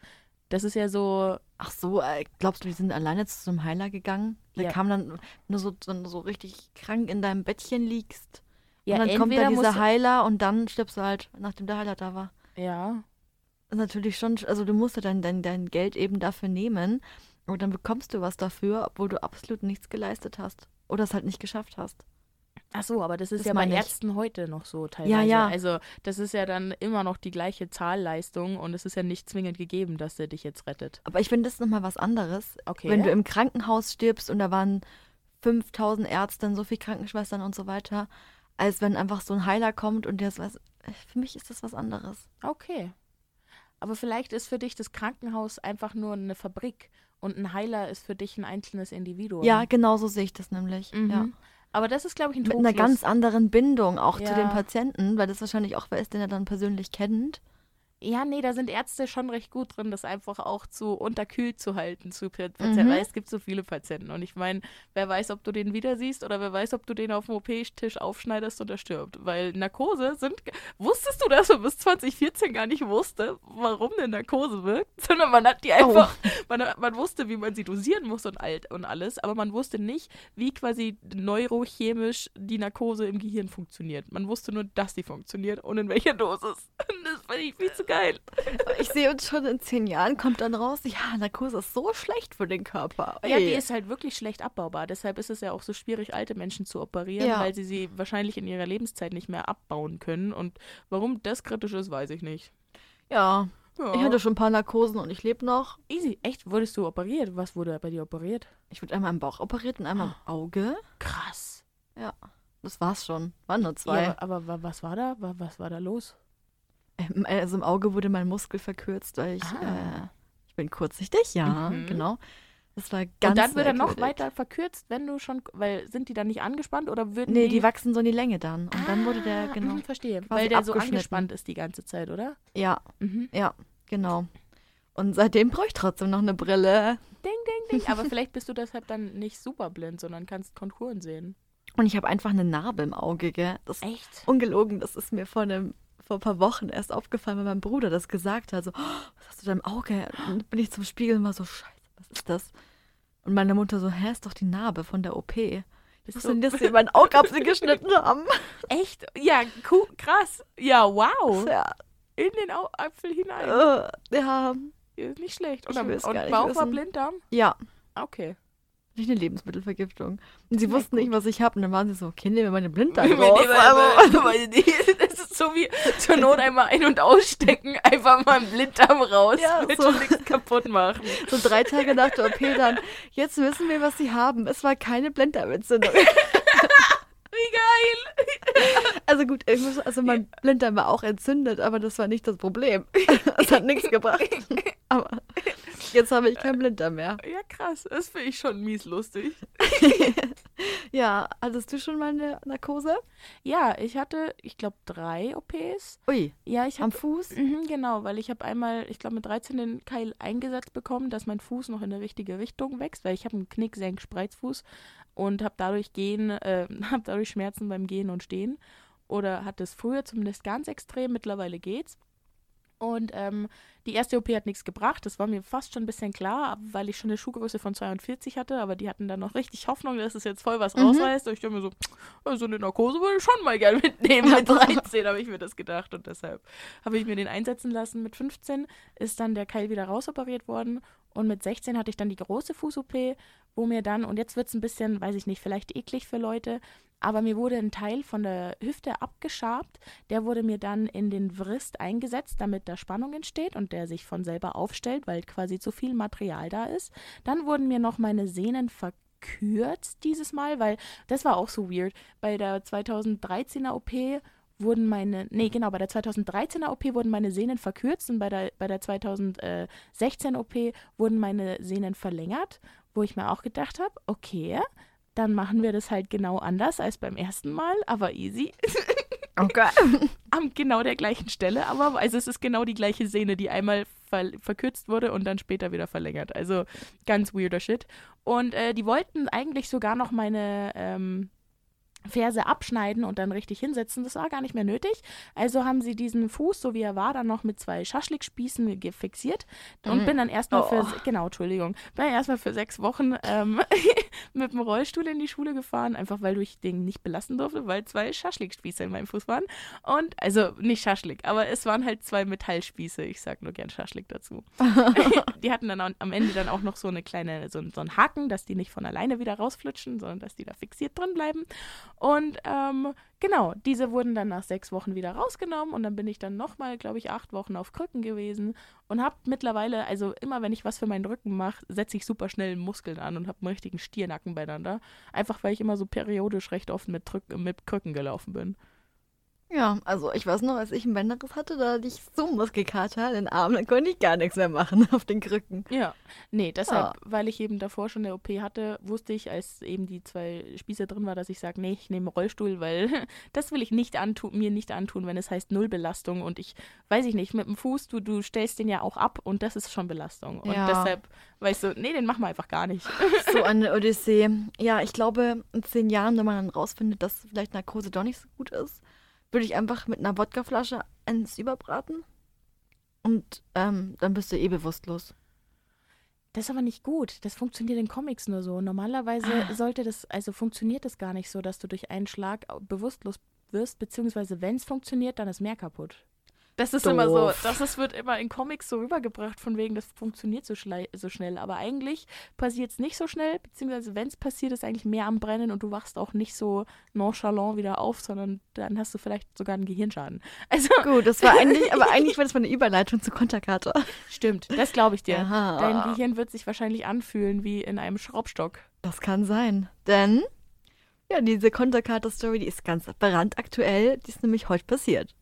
Das ist ja so, Ach so, äh, glaubst du, die sind alleine zu einem Heiler gegangen? Der Ja. kam dann, wenn du so, so, so richtig krank in deinem Bettchen liegst. ja, und dann kommt da dieser Heiler und dann stirbst du halt, nachdem der Heiler da war. ja, Das ist natürlich schon, also du musst ja dein, dein, dein Geld eben dafür nehmen und dann bekommst du was dafür, obwohl du absolut nichts geleistet hast. Oder es halt nicht geschafft hast. Ach so, aber das ist Das ja bei meine ich. Ärzten heute noch so teilweise. Ja, ja. Also das ist ja dann immer noch die gleiche Zahlleistung und es ist ja nicht zwingend gegeben, dass der dich jetzt rettet. Aber ich finde, das nochmal was anderes. Okay. Wenn du im Krankenhaus stirbst und da waren 5000 Ärzte, so viele Krankenschwestern und so weiter, als wenn einfach so ein Heiler kommt und der ist was. Für mich ist das was anderes. Okay. Aber vielleicht ist für dich das Krankenhaus einfach nur eine Fabrik und ein Heiler ist für dich ein einzelnes Individuum. Ja, genau so sehe ich das nämlich. Mhm. Ja. Aber das ist, glaube ich, ein Mit Trugschluss. einer ganz anderen Bindung auch zu Ja. den Patienten, weil das wahrscheinlich auch wer ist, den er dann persönlich kennt. Ja, nee, da sind Ärzte schon recht gut drin, das einfach auch zu unterkühlt zu halten zu Pa- Patienten, Mhm. weil es gibt so viele Patienten. Und ich meine, wer weiß, ob du den wieder siehst oder wer weiß, ob du den auf dem OP-Tisch aufschneidest und er stirbt. Weil Narkose sind. Wusstest du, dass man bis 2014 gar nicht wusste, warum eine Narkose wirkt? Sondern man hat die einfach. Man, man wusste, wie man sie dosieren muss und, alt und alles, aber man wusste nicht, wie quasi neurochemisch die Narkose im Gehirn funktioniert. Man wusste nur, dass die funktioniert und in welcher Dosis. Das fand ich viel zu geil. Ich sehe uns schon in zehn Jahren, kommt dann raus, ja, Narkose ist so schlecht für den Körper. Ja, die Ey. ist halt wirklich schlecht abbaubar. Deshalb ist es ja auch so schwierig, alte Menschen zu operieren, Ja. weil sie sie wahrscheinlich in ihrer Lebenszeit nicht mehr abbauen können. Und warum das kritisch ist, weiß ich nicht. ja. Ja. Ich hatte schon ein paar Narkosen und ich lebe noch. Easy. Echt? Wurdest du operiert? Was wurde bei dir operiert? Ich wurde einmal im Bauch operiert und einmal im Auge. Krass. Das war's schon. Waren nur zwei. Ja, aber, aber wa- was war da? Wa- Was war da los? Ähm, Also im Auge wurde mein Muskel verkürzt, weil ich, Ah. äh, ich bin kurzsichtig, ja, Mhm. genau. Das war ganz Und dann wird er noch weiter verkürzt, wenn du schon, weil sind die dann nicht angespannt oder würden Nee, die... die wachsen so in die Länge dann. Und dann wurde der, Ah, genau. mhm, verstehe. Weil der so angespannt ist die ganze Zeit, oder? Ja, Mhm. ja, genau. Und seitdem brauche ich trotzdem noch eine Brille. Ding, ding, ding. Aber vielleicht bist du deshalb dann nicht super blind, sondern kannst Konturen sehen. Und ich habe einfach eine Narbe im Auge, gell? Das ist Echt? ungelogen. Das ist mir vor, einem, vor ein paar Wochen erst aufgefallen, weil mein Bruder das gesagt hat. So, oh, was hast du da im Auge? Und dann bin ich zum Spiegel und war so, scheiße, was ist das? Und meine Mutter so, hä, ist doch die Narbe von der OP. Was du- denn das hier? Mein Augapfel geschnitten haben. Echt? Ja, cool, krass. Ja, wow. Ja, In den Au Apfel hinein. äh, ja, Ist nicht schlecht. Und, am- und Bauch war wissen. Blinddarm? ja. Okay. Nicht eine Lebensmittelvergiftung. Und sie wussten nicht, was ich habe. Und dann waren sie so, okay, nehmen wir meine Blinddarm raus. Also, Das ist so wie zur Not einmal ein- und ausstecken, einfach mal einen Blinddarm raus, Ja, so. nichts kaputt machen. so drei Tage nach der OP dann, jetzt wissen wir, was sie haben. Es war keine Blinddarmentzündung. Wie geil. Also gut, ich muss, also mein Blinddarm war auch entzündet, aber das war nicht das Problem. Es hat nichts gebracht. Aber jetzt habe ich keinen Blinddarm mehr. Ja, krass. Das finde ich schon mies lustig. Ja, hattest du schon mal eine Narkose? Ja, ich hatte, ich glaube, drei OPs. Ui, Ja, ich am habe Fuß? Mhm, genau, weil ich habe einmal, ich glaube mit 13 den Keil eingesetzt bekommen, dass mein Fuß noch in die richtige Richtung wächst, weil ich habe einen Knicksenk Spreizfuß und habe dadurch gehen, äh, habe dadurch Schmerzen beim Gehen und Stehen oder hatte es früher zumindest ganz extrem, mittlerweile geht's. Und ähm, die erste OP hat nichts gebracht. Das war mir fast schon ein bisschen klar, weil ich schon eine Schuhgröße von 42 hatte. Aber die hatten dann noch richtig Hoffnung, dass es jetzt voll was Mhm. rausreißt. Und ich dachte mir so, "Ja, so eine Narkose würde ich schon mal gerne mitnehmen. Mit 13 habe ich mir das gedacht. Und deshalb habe ich mir den einsetzen lassen. Mit 15 ist dann der Keil wieder rausoperiert worden. Und mit 16 hatte ich dann die große Fuß-OP, wo mir dann, und jetzt wird es ein bisschen, weiß ich nicht, vielleicht eklig für Leute, aber mir wurde ein Teil von der Hüfte abgeschabt. Der wurde mir dann in den Wrist eingesetzt, damit da Spannung entsteht und der sich von selber aufstellt, weil quasi zu viel Material da ist. Dann wurden mir noch meine Sehnen verkürzt dieses Mal, weil das war auch so weird. Bei der 2013er OP wurden meine, nee, genau, bei der 2013er OP wurden meine Sehnen verkürzt und bei der, bei der 2016 OP wurden meine Sehnen verlängert, wo ich mir auch gedacht habe, okay, dann machen wir das halt genau anders als beim ersten Mal, aber easy. Okay. An genau der gleichen Stelle, aber also es ist genau die gleiche Sehne, die einmal ver verkürzt wurde und dann später wieder verlängert. Also ganz weirder Shit. Und äh, die wollten eigentlich sogar noch meine ähm, Ferse abschneiden und dann richtig hinsetzen. Das war gar nicht mehr nötig. Also haben sie diesen Fuß, so wie er war, dann noch mit zwei Schaschlikspießen fixiert und Mhm. bin dann erstmal Oh. für, genau, Entschuldigung, bin erstmal für sechs Wochen ähm, mit dem Rollstuhl in die Schule gefahren, einfach weil ich den nicht belassen durfte, weil zwei Schaschlikspieße in meinem Fuß waren. Und, also nicht Schaschlik, aber es waren halt zwei Metallspieße. Ich sag nur gern Schaschlik dazu. die hatten dann am- Ende dann auch noch so eine kleine, so, so einen Haken, dass die nicht von alleine wieder rausflutschen, sondern dass die da fixiert drin bleiben. Und ähm, genau, diese wurden dann nach sechs Wochen wieder rausgenommen und dann bin ich dann nochmal, glaube ich, acht Wochen auf Krücken gewesen und habe mittlerweile, also immer wenn ich was für meinen Rücken mache, setze ich super schnell Muskeln an und habe einen richtigen Stiernacken beieinander. Einfach weil ich immer so periodisch recht oft mit, Drück mit Krücken gelaufen bin. Ja, also ich weiß noch, als ich ein Bänderriss hatte, da hatte ich so Muskelkater in den Armen, dann konnte ich gar nichts mehr machen auf den Krücken. Ja, nee, deshalb, Ja. weil ich eben davor schon eine OP hatte, wusste ich, als eben die zwei Spieße drin war, dass ich sage, nee, ich nehme Rollstuhl, weil das will ich nicht antun, mir nicht antun, wenn es heißt Nullbelastung und ich, weiß ich nicht, mit dem Fuß, du, du stellst den ja auch ab und das ist schon Belastung. Und Ja. deshalb, weißt du, nee, den machen wir einfach gar nicht. So eine Odyssee. Ja, ich glaube, in zehn Jahren, wenn man dann rausfindet, dass vielleicht Narkose doch nicht so gut ist, würde ich einfach mit einer Wodkaflasche eins überbraten. Und ähm, dann bist du eh bewusstlos. Das ist aber nicht gut. Das funktioniert in Comics nur so. Normalerweise Ah. sollte das, also funktioniert das gar nicht so, dass du durch einen Schlag bewusstlos wirst, beziehungsweise wenn es funktioniert, dann ist mehr kaputt. Das ist immer so, Doof. das ist, wird immer in Comics so rübergebracht, von wegen, das funktioniert so, so schnell. Aber eigentlich passiert es nicht so schnell, beziehungsweise wenn es passiert, ist eigentlich mehr am Brennen und du wachst auch nicht so nonchalant wieder auf, sondern dann hast du vielleicht sogar einen Gehirnschaden. Also, Gut, das war eigentlich, aber eigentlich war das mal eine Überleitung zu Konterkarte. stimmt, das glaube ich dir. Aha. Dein Gehirn wird sich wahrscheinlich anfühlen wie in einem Schraubstock. Das kann sein. Denn, ja, diese Konterkarte-Story, die ist ganz brandaktuell. Die ist nämlich heute passiert.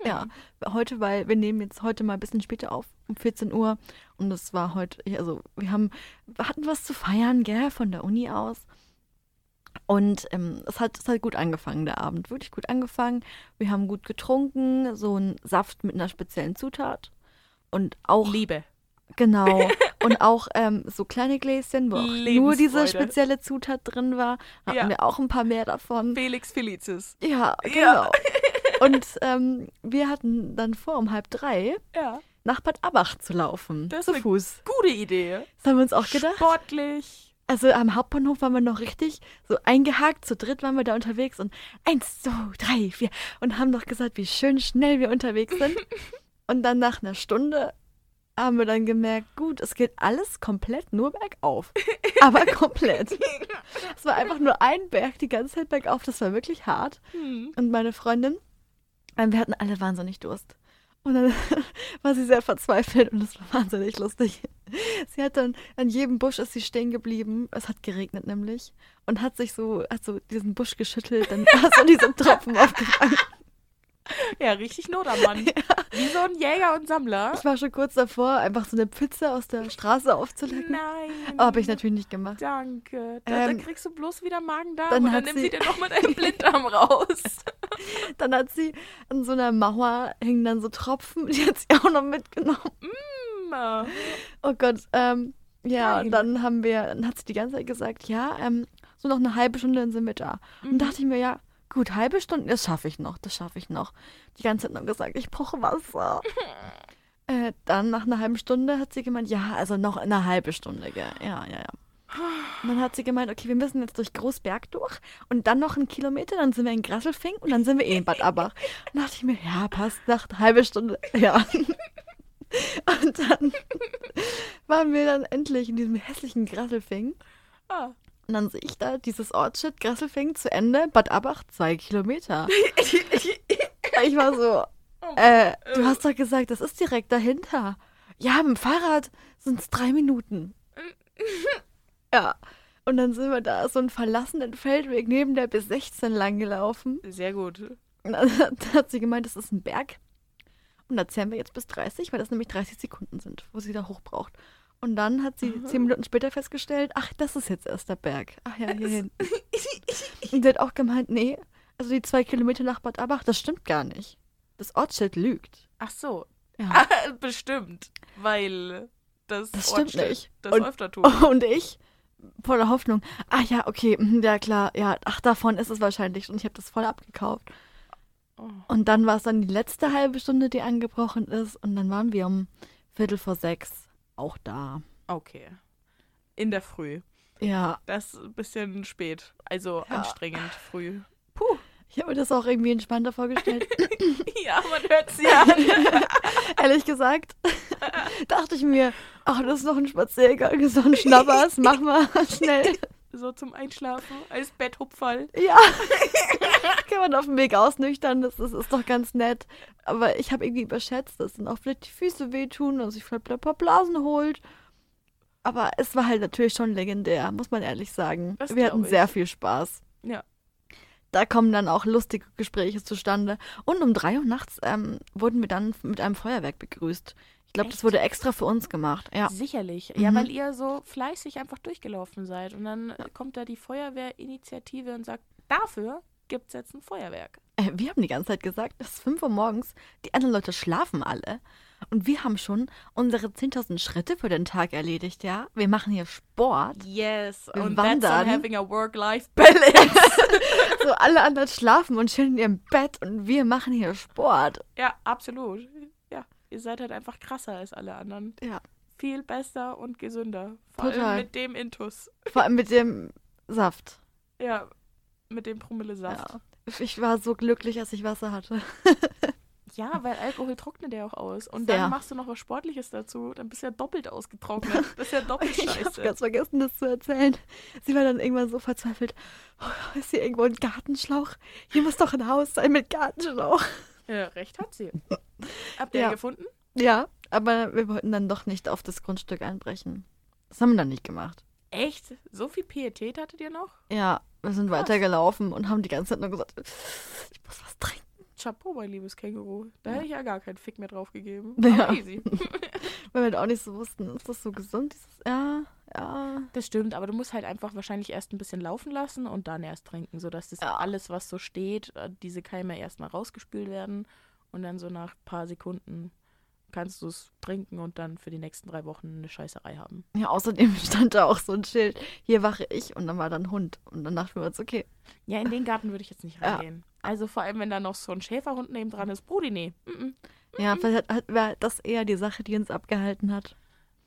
Ja, heute, weil wir nehmen jetzt heute mal ein bisschen später auf, um 14 Uhr. Und es war heute, also wir haben, wir hatten was zu feiern, gell, von der Uni aus. Und ähm, es, hat, es hat gut angefangen, der Abend. Wirklich gut angefangen. Wir haben gut getrunken, so ein Saft mit einer speziellen Zutat. Und auch Liebe. Genau. Und auch ähm, so kleine Gläschen, wo auch nur diese spezielle Zutat drin war. Hatten Ja. wir auch ein paar mehr davon. Felix Felicis. Ja, genau. Ja. Und ähm, wir hatten dann vor, um halb drei Ja. nach Bad Abach zu laufen. Das ist zu eine Fuß. Gute Idee. Das haben wir uns auch gedacht. Sportlich. Also am Hauptbahnhof waren wir noch richtig so eingehakt. Zu dritt waren wir da unterwegs und eins, zwei, drei, vier. Und haben noch gesagt, wie schön schnell wir unterwegs sind. und dann nach einer Stunde haben wir dann gemerkt, gut, es geht alles komplett nur bergauf. Aber komplett. Es war einfach nur ein Berg die ganze Zeit bergauf. Das war wirklich hart. Hm. Und meine Freundin, wir hatten alle wahnsinnig Durst. Und dann war sie sehr verzweifelt und es war wahnsinnig lustig. Sie hat dann an jedem Busch ist sie stehen geblieben. Es hat geregnet nämlich und hat sich so, hat so diesen Busch geschüttelt, dann hast du diese Tropfen aufgefangen. Ja, richtig Not am Mann. Wie so ein Jäger und Sammler. Ich war schon kurz davor, einfach so eine Pfütze aus der Straße aufzulecken. Nein. Aber habe ich natürlich nicht gemacht. Danke. Da, Ähm, da kriegst du bloß wieder Magen-Darm dann und dann hat nimm sie- sie dir noch mit einem Blinddarm raus. Dann hat sie an so einer Mauer hingen dann so Tropfen, die hat sie auch noch mitgenommen. Hm. Oh Gott, ähm, ja, Geil. und dann haben wir, dann hat sie die ganze Zeit gesagt, ja, ähm, so noch eine halbe Stunde dann sind wir da. Mhm. Und dachte ich mir, ja, gut, halbe Stunde, das schaffe ich noch, das schaffe ich noch. Die ganze Zeit noch gesagt, ich brauche Wasser. äh, dann nach einer halben Stunde hat sie gemeint, ja, also noch eine halbe Stunde, gell? Ja, ja, ja. Und dann hat sie gemeint, okay, wir müssen jetzt durch Großberg durch und dann noch einen Kilometer, dann sind wir in Grasselfing und dann sind wir eh in Bad Abach. Und dachte ich mir, ja, passt, nach einer halben Stunde, ja. Und dann waren wir dann endlich in diesem hässlichen Grasselfing. Ah. Und dann sehe ich da dieses Ortsschild Gresselfing zu Ende, Bad Abach, zwei Kilometer. ich war so, Oh äh, du hast doch gesagt, das ist direkt dahinter. Ja, mit dem Fahrrad sind es drei Minuten. ja. Und dann sind wir da so einen verlassenen Feldweg neben der bis 16 lang gelaufen. Sehr gut. Und dann hat- hat sie gemeint, das ist ein Berg. Und da zählen wir jetzt bis 30, weil das nämlich 30 Sekunden sind, wo sie da hoch braucht. Und dann hat sie zehn Minuten später festgestellt, ach, das ist jetzt erst der Berg. Ach ja, hier hin. Und sie hat auch gemeint, nee, also die zwei Kilometer nach Bad Abach, das stimmt gar nicht. Das Ortsschild lügt. Ach so. Ja. Ah, bestimmt. Weil das, Das stimmt Ortsschild nicht. Das Und- öfter tut. Und ich, voller Hoffnung, ah ja, okay, mhm, ja klar, ja, ach, davon ist es wahrscheinlich. Und ich habe das voll abgekauft. Oh. Und dann war es dann die letzte halbe Stunde, die angebrochen ist. Und dann waren wir um Viertel vor sechs auch da. Okay. In der Früh. Ja, Das ist ein bisschen spät. Also Ja. anstrengend früh. ich habe mir das auch irgendwie entspannter vorgestellt. Ja, man hört sie an. Ehrlich gesagt, dachte ich mir, ach, das ist noch ein Spaziergang, so ein Schnappers, mach mal schnell. So zum Einschlafen als Betthupferl. Ja, kann man auf dem Weg ausnüchtern, das ist, ist doch ganz nett. Aber ich habe irgendwie überschätzt, dass dann auch vielleicht die Füße wehtun und sich vielleicht ein paar Blasen holt. Aber es war halt natürlich schon legendär, muss man ehrlich sagen. Das Wir hatten ich. sehr viel Spaß. Ja. Da kommen dann auch lustige Gespräche zustande. Und um drei Uhr nachts ähm, wurden wir dann mit einem Feuerwerk begrüßt. Ich glaube, das wurde extra für uns gemacht. Ja. Sicherlich. Ja, Mhm. weil ihr so fleißig einfach durchgelaufen seid. Und dann äh, kommt da die Feuerwehrinitiative und sagt, dafür gibt es jetzt ein Feuerwerk. Äh, wir haben die ganze Zeit gesagt, es ist 5 Uhr morgens, die anderen Leute schlafen alle. Und wir haben schon unsere 10.000 Schritte für den Tag erledigt, ja? Wir machen hier Sport. Yes. Wir und that's wandern. on having a work-life-balance. So alle anderen schlafen und chillen in ihrem Bett und wir machen hier Sport. ja, absolut. Ihr seid halt einfach krasser als alle anderen. Ja. Viel besser und gesünder. Vor Total. allem mit dem Intus. Vor allem mit dem Saft. Ja, mit dem Promille-Saft. Ja. Ich war so glücklich, als ich Wasser hatte. Ja, weil Alkohol trocknet ja auch aus. Und Sehr. dann machst du noch was Sportliches dazu. Dann bist du ja doppelt ausgetrocknet. Das ist ja doppelt Ich habe scheiße. ganz vergessen, das zu erzählen. Sie war dann irgendwann so verzweifelt. Oh, ist hier irgendwo ein Gartenschlauch? Hier muss doch ein Haus sein mit Gartenschlauch. Ja, recht hat sie. Habt ihr Ja. gefunden? Ja, aber wir wollten dann doch nicht auf das Grundstück einbrechen. Das haben wir dann nicht gemacht. Echt? So viel Pietät hattet ihr noch? Ja, wir sind Krass. weitergelaufen und haben die ganze Zeit nur gesagt, ich muss was trinken. Chapeau, mein liebes Känguru. Da hätte ich ja gar keinen Fick mehr drauf gegeben. Ja. Weil wir halt auch nicht so wussten, ist das so gesund? Dieses, ja, ja. Das stimmt, aber du musst halt einfach wahrscheinlich erst ein bisschen laufen lassen und dann erst trinken, sodass das Ja. alles, was so steht, äh, diese Keime erstmal rausgespült werden und dann so nach ein paar Sekunden kannst du es trinken und dann für die nächsten drei Wochen eine Scheißerei haben. Ja, außerdem stand da auch so ein Schild, hier wache ich und dann war da ein Hund. Und dann dachten wir uns, okay. Ja, in den Garten würde ich jetzt nicht Ja. reingehen. Also vor allem, wenn da noch so ein Schäferhund neben dran ist. Brudi, nee. Mm Ja, vielleicht hat, hat, war das eher die Sache, die uns abgehalten hat.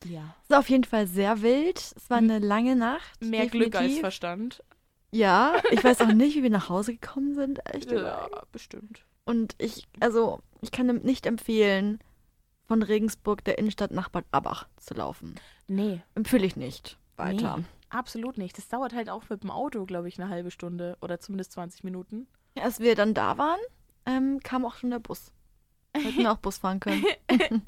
Ja. Es war auf jeden Fall sehr wild. Es war eine lange Nacht. Mehr Glück als definitiv. Verstand. Ja, ich weiß auch nicht, wie wir nach Hause gekommen sind, ehrlich Ja, gesagt. bestimmt. Und ich, also, ich kann nicht empfehlen, von Regensburg der Innenstadt nach Bad Abach zu laufen. Nee, Empfehle ich nicht weiter. Nee. absolut nicht. Das dauert halt auch mit dem Auto, glaube ich, eine halbe Stunde oder zumindest 20 Minuten. Ja, als wir dann da waren, ähm, kam auch schon der Bus. Hätten wir auch Bus fahren können.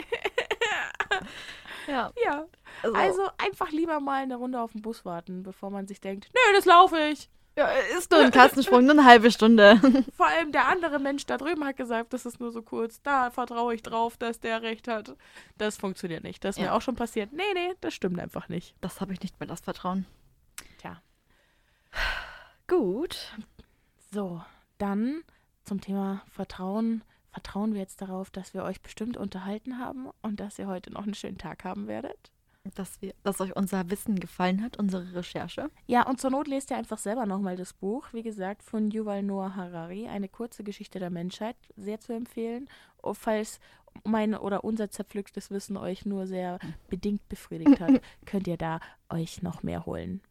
ja, Ja, also, also einfach lieber mal eine Runde auf den Bus warten, bevor man sich denkt, nö, das laufe ich. ja, ist nur ein Katzensprung, nur eine halbe Stunde. Vor allem der andere Mensch da drüben hat gesagt, das ist nur so kurz. Da vertraue ich drauf, dass der recht hat. Das funktioniert nicht. Das ist mir Ja. auch schon passiert. Nee, nee, das stimmt einfach nicht. Das habe ich nicht mehr, das Vertrauen. Tja. Gut. So, dann zum Thema Vertrauen. Vertrauen wir jetzt darauf, dass wir euch bestimmt unterhalten haben und dass ihr heute noch einen schönen Tag haben werdet? Dass, wir, dass euch unser Wissen gefallen hat, unsere Recherche. Ja, und zur Not lest ihr einfach selber nochmal das Buch. Wie gesagt, von Yuval Noah Harari, eine kurze Geschichte der Menschheit, sehr zu empfehlen. Oh, Falls mein oder unser zerpflücktes Wissen euch nur sehr bedingt befriedigt hat, könnt ihr da euch noch mehr holen.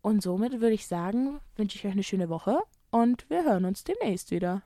Und somit würde ich sagen, wünsche ich euch eine schöne Woche und wir hören uns demnächst wieder.